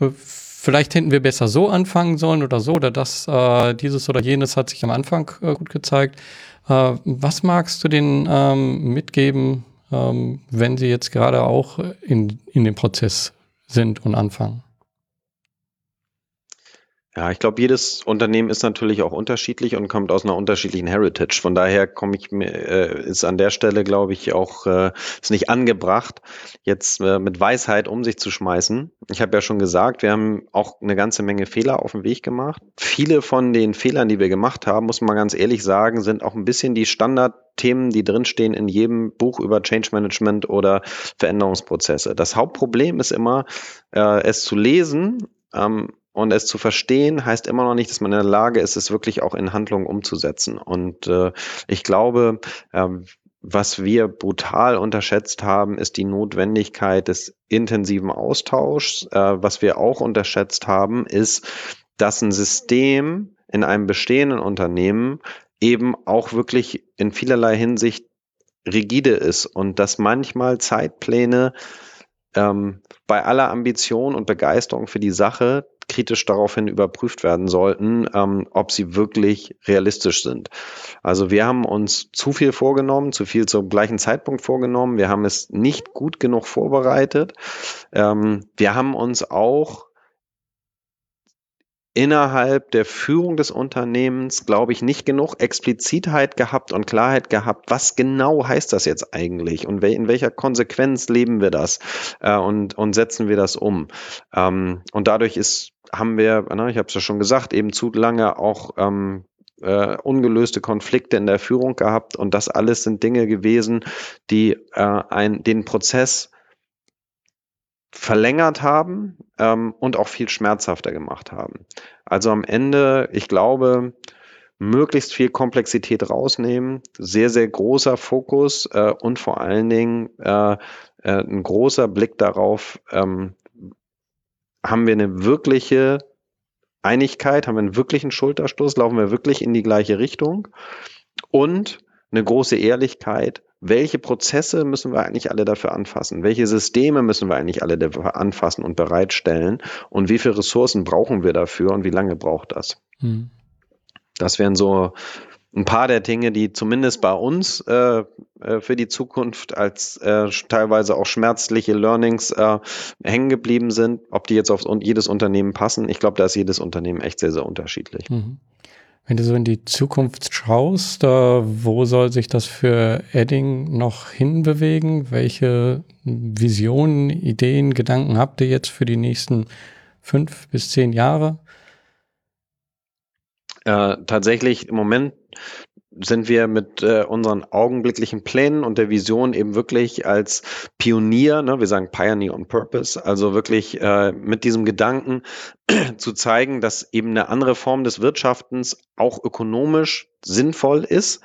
äh, vielleicht hätten wir besser so anfangen sollen oder so oder das, äh, dieses oder jenes hat sich am Anfang äh, gut gezeigt. Äh, was magst du denen ähm, mitgeben, ähm, wenn sie jetzt gerade auch in, in dem Prozess sind und anfangen? Ja, ich glaube, jedes Unternehmen ist natürlich auch unterschiedlich und kommt aus einer unterschiedlichen Heritage. Von daher komme ich mir, äh, ist an der Stelle, glaube ich, auch äh, ist nicht angebracht, jetzt äh, mit Weisheit um sich zu schmeißen. Ich habe ja schon gesagt, wir haben auch eine ganze Menge Fehler auf dem Weg gemacht. Viele von den Fehlern, die wir gemacht haben, muss man ganz ehrlich sagen, sind auch ein bisschen die Standardthemen, die drinstehen in jedem Buch über Change Management oder Veränderungsprozesse. Das Hauptproblem ist immer, äh, es zu lesen. Ähm, und es zu verstehen heißt immer noch nicht, dass man in der Lage ist, es wirklich auch in Handlungen umzusetzen. Und äh, ich glaube, äh, was wir brutal unterschätzt haben, ist die Notwendigkeit des intensiven Austauschs. Äh, was wir auch unterschätzt haben, ist, dass ein System in einem bestehenden Unternehmen eben auch wirklich in vielerlei Hinsicht rigide ist und dass manchmal Zeitpläne ähm, bei aller Ambition und Begeisterung für die Sache kritisch daraufhin überprüft werden sollten, ähm, ob sie wirklich realistisch sind. Also wir haben uns zu viel vorgenommen, zu viel zum gleichen Zeitpunkt vorgenommen. Wir haben es nicht gut genug vorbereitet. Ähm, wir haben uns auch innerhalb der Führung des Unternehmens, glaube ich, nicht genug Explizitheit gehabt und Klarheit gehabt, was genau heißt das jetzt eigentlich und in welcher Konsequenz leben wir das äh, und, und setzen wir das um. Ähm, und dadurch ist, haben wir, na, ich habe es ja schon gesagt, eben zu lange auch ähm, äh, ungelöste Konflikte in der Führung gehabt und das alles sind Dinge gewesen, die äh, ein, den Prozess verlängert haben ähm, und auch viel schmerzhafter gemacht haben. Also am Ende, ich glaube, möglichst viel Komplexität rausnehmen, sehr, sehr großer Fokus äh, und vor allen Dingen äh, äh, ein großer Blick darauf, ähm, haben wir eine wirkliche Einigkeit, haben wir einen wirklichen Schulterstoß, laufen wir wirklich in die gleiche Richtung und eine große Ehrlichkeit, welche Prozesse müssen wir eigentlich alle dafür anfassen? Welche Systeme müssen wir eigentlich alle dafür anfassen und bereitstellen? Und wie viele Ressourcen brauchen wir dafür und wie lange braucht das? Hm. Das wären so ein paar der Dinge, die zumindest bei uns äh, äh für die Zukunft als äh, teilweise auch schmerzliche Learnings äh, hängen geblieben sind. Ob die jetzt auf jedes Unternehmen passen, ich glaube, da ist jedes Unternehmen echt sehr, sehr unterschiedlich. Mhm. Wenn du so in die Zukunft schaust, da, wo soll sich das für Edding noch hinbewegen? Welche Visionen, Ideen, Gedanken habt ihr jetzt für die nächsten fünf bis zehn Jahre? Äh, tatsächlich im Moment sind wir mit äh, unseren augenblicklichen Plänen und der Vision eben wirklich als Pionier, ne, wir sagen Pioneer on Purpose, also wirklich äh, mit diesem Gedanken zu zeigen, dass eben eine andere Form des Wirtschaftens auch ökonomisch sinnvoll ist,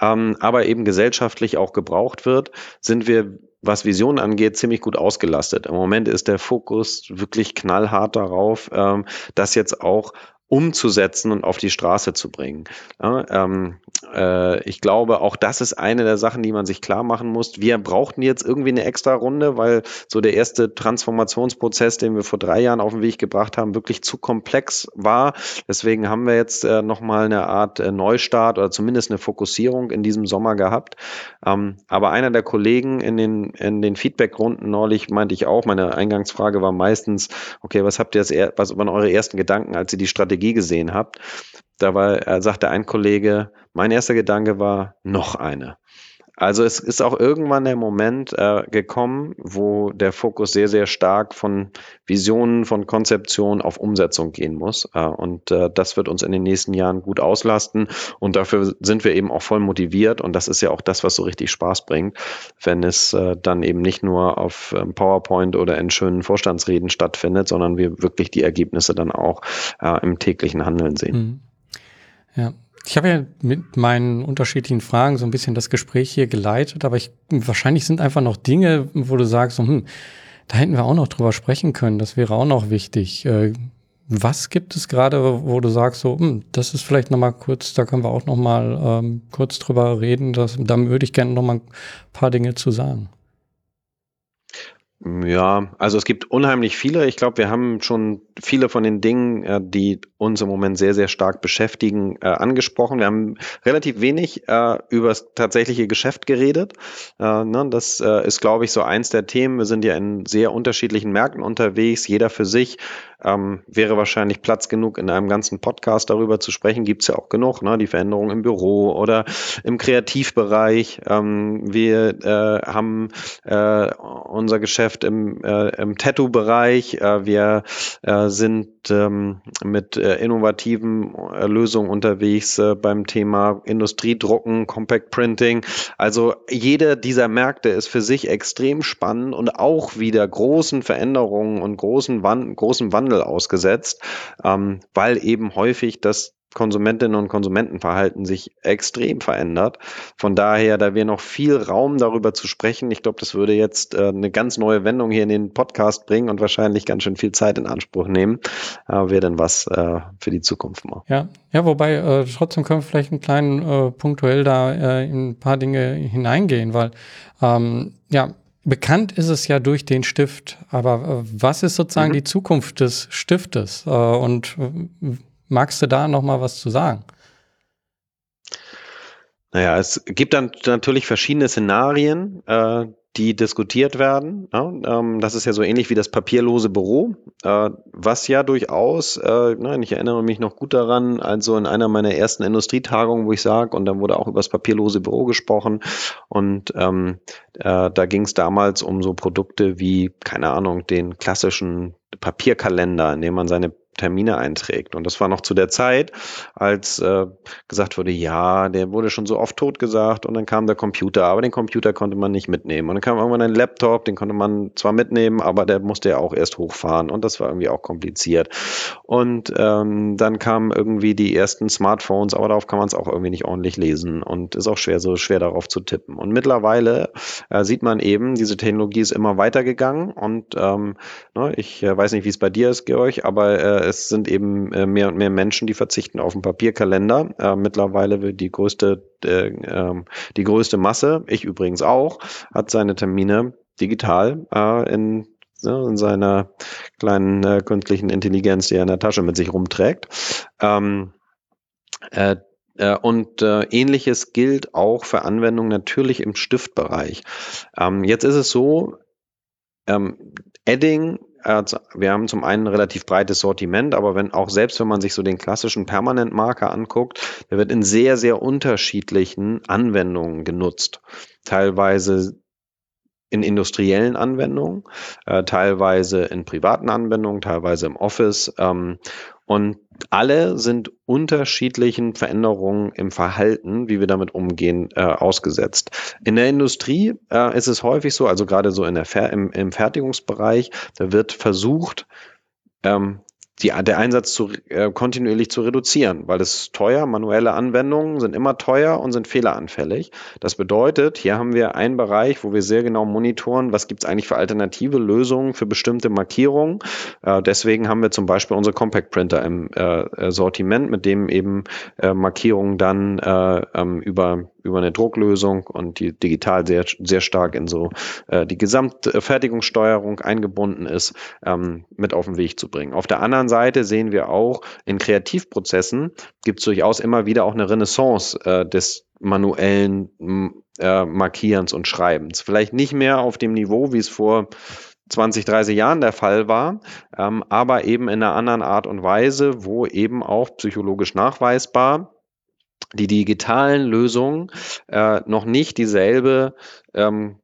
ähm, aber eben gesellschaftlich auch gebraucht wird, sind wir was Vision angeht, ziemlich gut ausgelastet. Im Moment ist der Fokus wirklich knallhart darauf, ähm, dass jetzt auch umzusetzen und auf die Straße zu bringen. Ja, ähm, äh, ich glaube, auch das ist eine der Sachen, die man sich klar machen muss. Wir brauchten jetzt irgendwie eine extra Runde, weil so der erste Transformationsprozess, den wir vor drei Jahren auf den Weg gebracht haben, wirklich zu komplex war. Deswegen haben wir jetzt äh, nochmal eine Art äh, Neustart oder zumindest eine Fokussierung in diesem Sommer gehabt. Ähm, aber einer der Kollegen in den, in den Feedback-Runden neulich meinte ich auch, meine Eingangsfrage war meistens, okay, was habt ihr jetzt, was waren eure ersten Gedanken, als ihr die Strategie Strategie gesehen habt, da war, äh, sagte ein Kollege, mein erster Gedanke war, noch eine. Also es ist auch irgendwann der Moment äh, gekommen, wo der Fokus sehr, sehr stark von Visionen, von Konzeption auf Umsetzung gehen muss. Äh, und äh, das wird uns in den nächsten Jahren gut auslasten. Und dafür sind wir eben auch voll motiviert. Und das ist ja auch das, was so richtig Spaß bringt, wenn es äh, dann eben nicht nur auf ähm, PowerPoint oder in schönen Vorstandsreden stattfindet, sondern wir wirklich die Ergebnisse dann auch äh, im täglichen Handeln sehen. Mhm. Ja, ich habe ja mit meinen unterschiedlichen Fragen so ein bisschen das Gespräch hier geleitet, aber ich, wahrscheinlich sind einfach noch Dinge, wo du sagst, hm, da hätten wir auch noch drüber sprechen können, das wäre auch noch wichtig. Äh, was gibt es gerade, wo du sagst, so, hm, das ist vielleicht noch mal kurz, da können wir auch noch mal ähm, kurz drüber reden, das, da würde ich gerne noch mal ein paar Dinge zu sagen. Ja, also es gibt unheimlich viele. Ich glaube, wir haben schon viele von den Dingen, äh, die uns im Moment sehr, sehr stark beschäftigen, äh, angesprochen. Wir haben relativ wenig äh, über das tatsächliche Geschäft geredet. Ne, das ist, glaube ich, so eins der Themen. Wir sind ja in sehr unterschiedlichen Märkten unterwegs, jeder für sich. Ähm, wäre wahrscheinlich Platz genug, in einem ganzen Podcast darüber zu sprechen. Gibt es ja auch genug, ne? die Veränderungen im Büro oder im Kreativbereich. Ähm, wir äh, haben äh, unser Geschäft im, äh, im Tattoo-Bereich. Wir sind ähm, mit äh, innovativen äh, Lösungen unterwegs äh, beim Thema Industriedrucken, Compact Printing. Also jede dieser Märkte ist für sich extrem spannend und auch wieder großen Veränderungen und großen, Wan großen Wandel ausgesetzt, ähm, weil eben häufig das Konsumentinnen und Konsumentenverhalten sich extrem verändert. Von daher, da wäre noch viel Raum darüber zu sprechen. Ich glaube, das würde jetzt äh, eine ganz neue Wendung hier in den Podcast bringen und wahrscheinlich ganz schön viel Zeit in Anspruch nehmen. Äh, wäre denn was äh, für die Zukunft mal. Ja, ja, wobei äh, trotzdem können wir vielleicht einen kleinen äh, punktuell da äh, in ein paar Dinge hineingehen, weil ähm, ja, Bekannt ist es ja durch den Stift, aber äh, was ist sozusagen mhm. die Zukunft des Stiftes und Magst du da noch mal was zu sagen? Naja, es gibt dann natürlich verschiedene Szenarien, äh, die diskutiert werden. Ja, ähm, das ist ja so ähnlich wie das papierlose Büro, äh, was ja durchaus, äh, nein, ich erinnere mich noch gut daran, also in einer meiner ersten Industrietagungen, wo ich sage, und dann wurde auch über das papierlose Büro gesprochen. Und ähm, äh, da ging es damals um so Produkte wie, keine Ahnung, den klassischen Papierkalender, in dem man seine Termine einträgt. Und das war noch zu der Zeit, als äh, gesagt wurde, ja, der wurde schon so oft tot gesagt und dann kam der Computer, aber den Computer konnte man nicht mitnehmen. Und dann kam irgendwann ein Laptop, den konnte man zwar mitnehmen, aber der musste ja auch erst hochfahren und das war irgendwie auch kompliziert. Und ähm, dann kamen irgendwie die ersten Smartphones, aber darauf kann man es auch irgendwie nicht ordentlich lesen und ist auch schwer, so schwer darauf zu tippen. Und mittlerweile äh, sieht man eben, diese Technologie ist immer weitergegangen und ähm, ne, ich äh, weiß nicht, wie es bei dir ist, Georg, aber äh, es sind eben äh, mehr und mehr Menschen, die verzichten auf einen Papierkalender. Äh, mittlerweile wird die größte, äh, ähm, die größte Masse, ich übrigens auch, hat seine Termine digital äh, in in seiner kleinen äh, künstlichen Intelligenz, die er in der Tasche mit sich rumträgt. Ähm, äh, äh, und äh, ähnliches gilt auch für Anwendungen natürlich im Stiftbereich. Ähm, jetzt ist es so, ähm, Edding wir haben zum einen ein relativ breites Sortiment, aber wenn auch selbst wenn man sich so den klassischen Permanentmarker anguckt, der wird in sehr, sehr unterschiedlichen Anwendungen genutzt. Teilweise in industriellen Anwendungen, äh, teilweise in privaten Anwendungen, teilweise im Office. Ähm, Und alle sind unterschiedlichen Veränderungen im Verhalten, wie wir damit umgehen, äh, ausgesetzt. In der Industrie äh, ist es häufig so, also gerade so in der Fer im, im Fertigungsbereich, da wird versucht, ähm, die, der Einsatz zu, äh, kontinuierlich zu reduzieren, weil es teuer, manuelle Anwendungen sind immer teuer und sind fehleranfällig. Das bedeutet, hier haben wir einen Bereich, wo wir sehr genau monitoren, was gibt es eigentlich für alternative Lösungen für bestimmte Markierungen. Äh, deswegen haben wir zum Beispiel unsere Compact Printer im äh, Sortiment, mit dem eben äh, Markierungen dann äh, ähm, über über eine Drucklösung und die digital sehr, sehr stark in so äh, die Gesamtfertigungssteuerung eingebunden ist, ähm, mit auf den Weg zu bringen. Auf der anderen Seite sehen wir auch, in Kreativprozessen gibt es durchaus immer wieder auch eine Renaissance äh, des manuellen äh, Markierens und Schreibens. Vielleicht nicht mehr auf dem Niveau, wie es vor 20, 30 Jahren der Fall war, ähm, aber eben in einer anderen Art und Weise, wo eben auch psychologisch nachweisbar die digitalen Lösungen äh, noch nicht dieselbe ähm,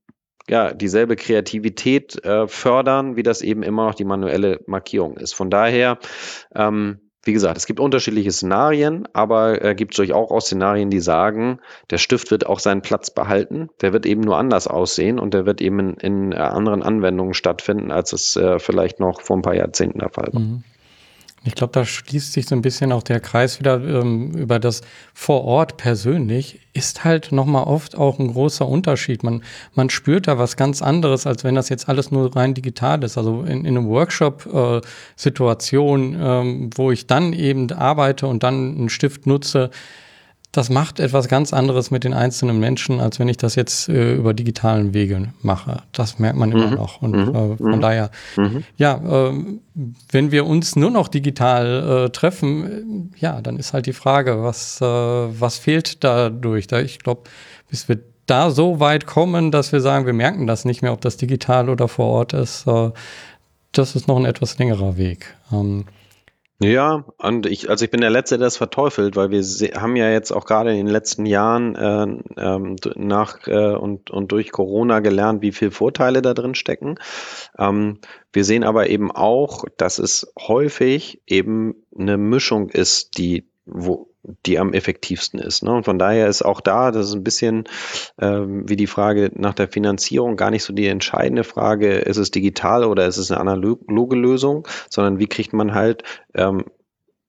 ja, dieselbe Kreativität äh, fördern, wie das eben immer noch die manuelle Markierung ist. Von daher, ähm, wie gesagt, es gibt unterschiedliche Szenarien, aber äh, gibt es durchaus auch Szenarien, die sagen, der Stift wird auch seinen Platz behalten, der wird eben nur anders aussehen und der wird eben in, in äh, anderen Anwendungen stattfinden, als es äh, vielleicht noch vor ein paar Jahrzehnten der Fall war. Mhm. Ich glaube, da schließt sich so ein bisschen auch der Kreis wieder ähm, über das vor Ort persönlich. Ist halt nochmal oft auch ein großer Unterschied. Man, man spürt da was ganz anderes, als wenn das jetzt alles nur rein digital ist. Also in, in einer Workshop-Situation, äh, ähm, wo ich dann eben arbeite und dann einen Stift nutze, das macht etwas ganz anderes mit den einzelnen Menschen, als wenn ich das jetzt äh, über digitalen Wege mache. Das merkt man immer mhm. noch. Und mhm. äh, von mhm. daher, mhm. ja, äh, wenn wir uns nur noch digital äh, treffen, äh, ja, dann ist halt die Frage, was, äh, was fehlt dadurch? Da, ich glaube, bis wir da so weit kommen, dass wir sagen, wir merken das nicht mehr, ob das digital oder vor Ort ist, das ist noch ein etwas längerer Weg. Ähm, ja, und ich, also ich bin der Letzte, der das verteufelt, weil wir haben ja jetzt auch gerade in den letzten Jahren äh, ähm, nach äh, und, und durch Corona gelernt, wie viele Vorteile da drin stecken. Ähm, wir sehen aber eben auch, dass es häufig eben eine Mischung ist, die wo, die am effektivsten ist. Ne? Und von daher ist auch da, das ist ein bisschen ähm, wie die Frage nach der Finanzierung gar nicht so die entscheidende Frage, ist es digital oder ist es eine analoge Lösung, sondern wie kriegt man halt ähm,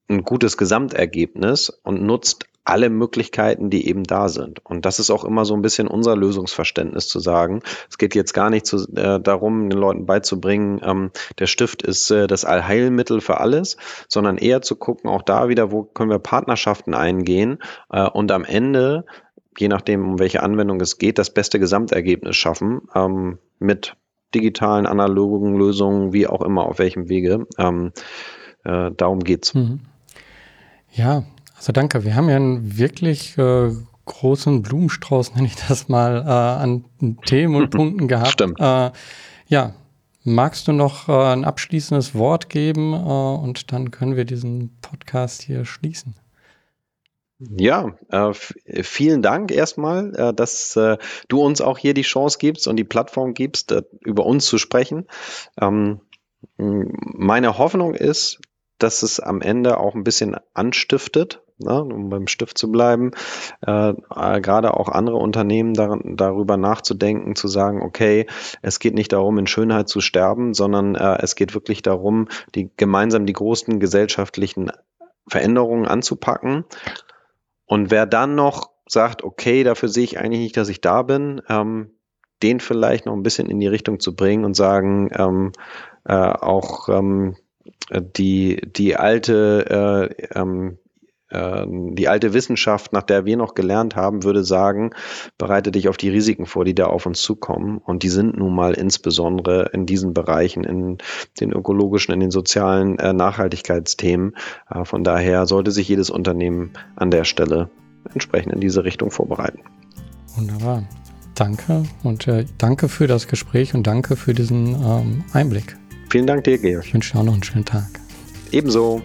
ein gutes Gesamtergebnis und nutzt alle Möglichkeiten, die eben da sind. Und das ist auch immer so ein bisschen unser Lösungsverständnis zu sagen. Es geht jetzt gar nicht zu, äh, darum, den Leuten beizubringen, ähm, der Stift ist äh, das Allheilmittel für alles, sondern eher zu gucken, auch da wieder, wo können wir Partnerschaften eingehen äh, und am Ende, je nachdem, um welche Anwendung es geht, das beste Gesamtergebnis schaffen ähm, mit digitalen, analogen Lösungen, wie auch immer, auf welchem Wege. Ähm, äh, darum geht's. Mhm. Ja, also danke. Wir haben ja einen wirklich äh, großen Blumenstrauß, nenne ich das mal, äh, an Themen und Punkten gehabt. Stimmt. Äh, ja, magst du noch äh, ein abschließendes Wort geben äh, und dann können wir diesen Podcast hier schließen. Ja, äh, vielen Dank erstmal, äh, dass äh, du uns auch hier die Chance gibst und die Plattform gibst, äh, über uns zu sprechen. Ähm, meine Hoffnung ist, dass es am Ende auch ein bisschen anstiftet, ne, um beim Stift zu bleiben, äh, äh, gerade auch andere Unternehmen dar darüber nachzudenken, zu sagen, okay, es geht nicht darum, in Schönheit zu sterben, sondern äh, es geht wirklich darum, die gemeinsam die großen gesellschaftlichen Veränderungen anzupacken. Und wer dann noch sagt, okay, dafür sehe ich eigentlich nicht, dass ich da bin, ähm, den vielleicht noch ein bisschen in die Richtung zu bringen und sagen, ähm, äh, auch ähm, die, die alte äh, ähm, die alte Wissenschaft, nach der wir noch gelernt haben, würde sagen, bereite dich auf die Risiken vor, die da auf uns zukommen. Und die sind nun mal insbesondere in diesen Bereichen, in den ökologischen, in den sozialen äh, Nachhaltigkeitsthemen. Äh, von daher sollte sich jedes Unternehmen an der Stelle entsprechend in diese Richtung vorbereiten. Wunderbar. Danke und äh, danke für das Gespräch und danke für diesen ähm, Einblick. Vielen Dank dir, Georg. Ich wünsche dir auch noch einen schönen Tag. Ebenso.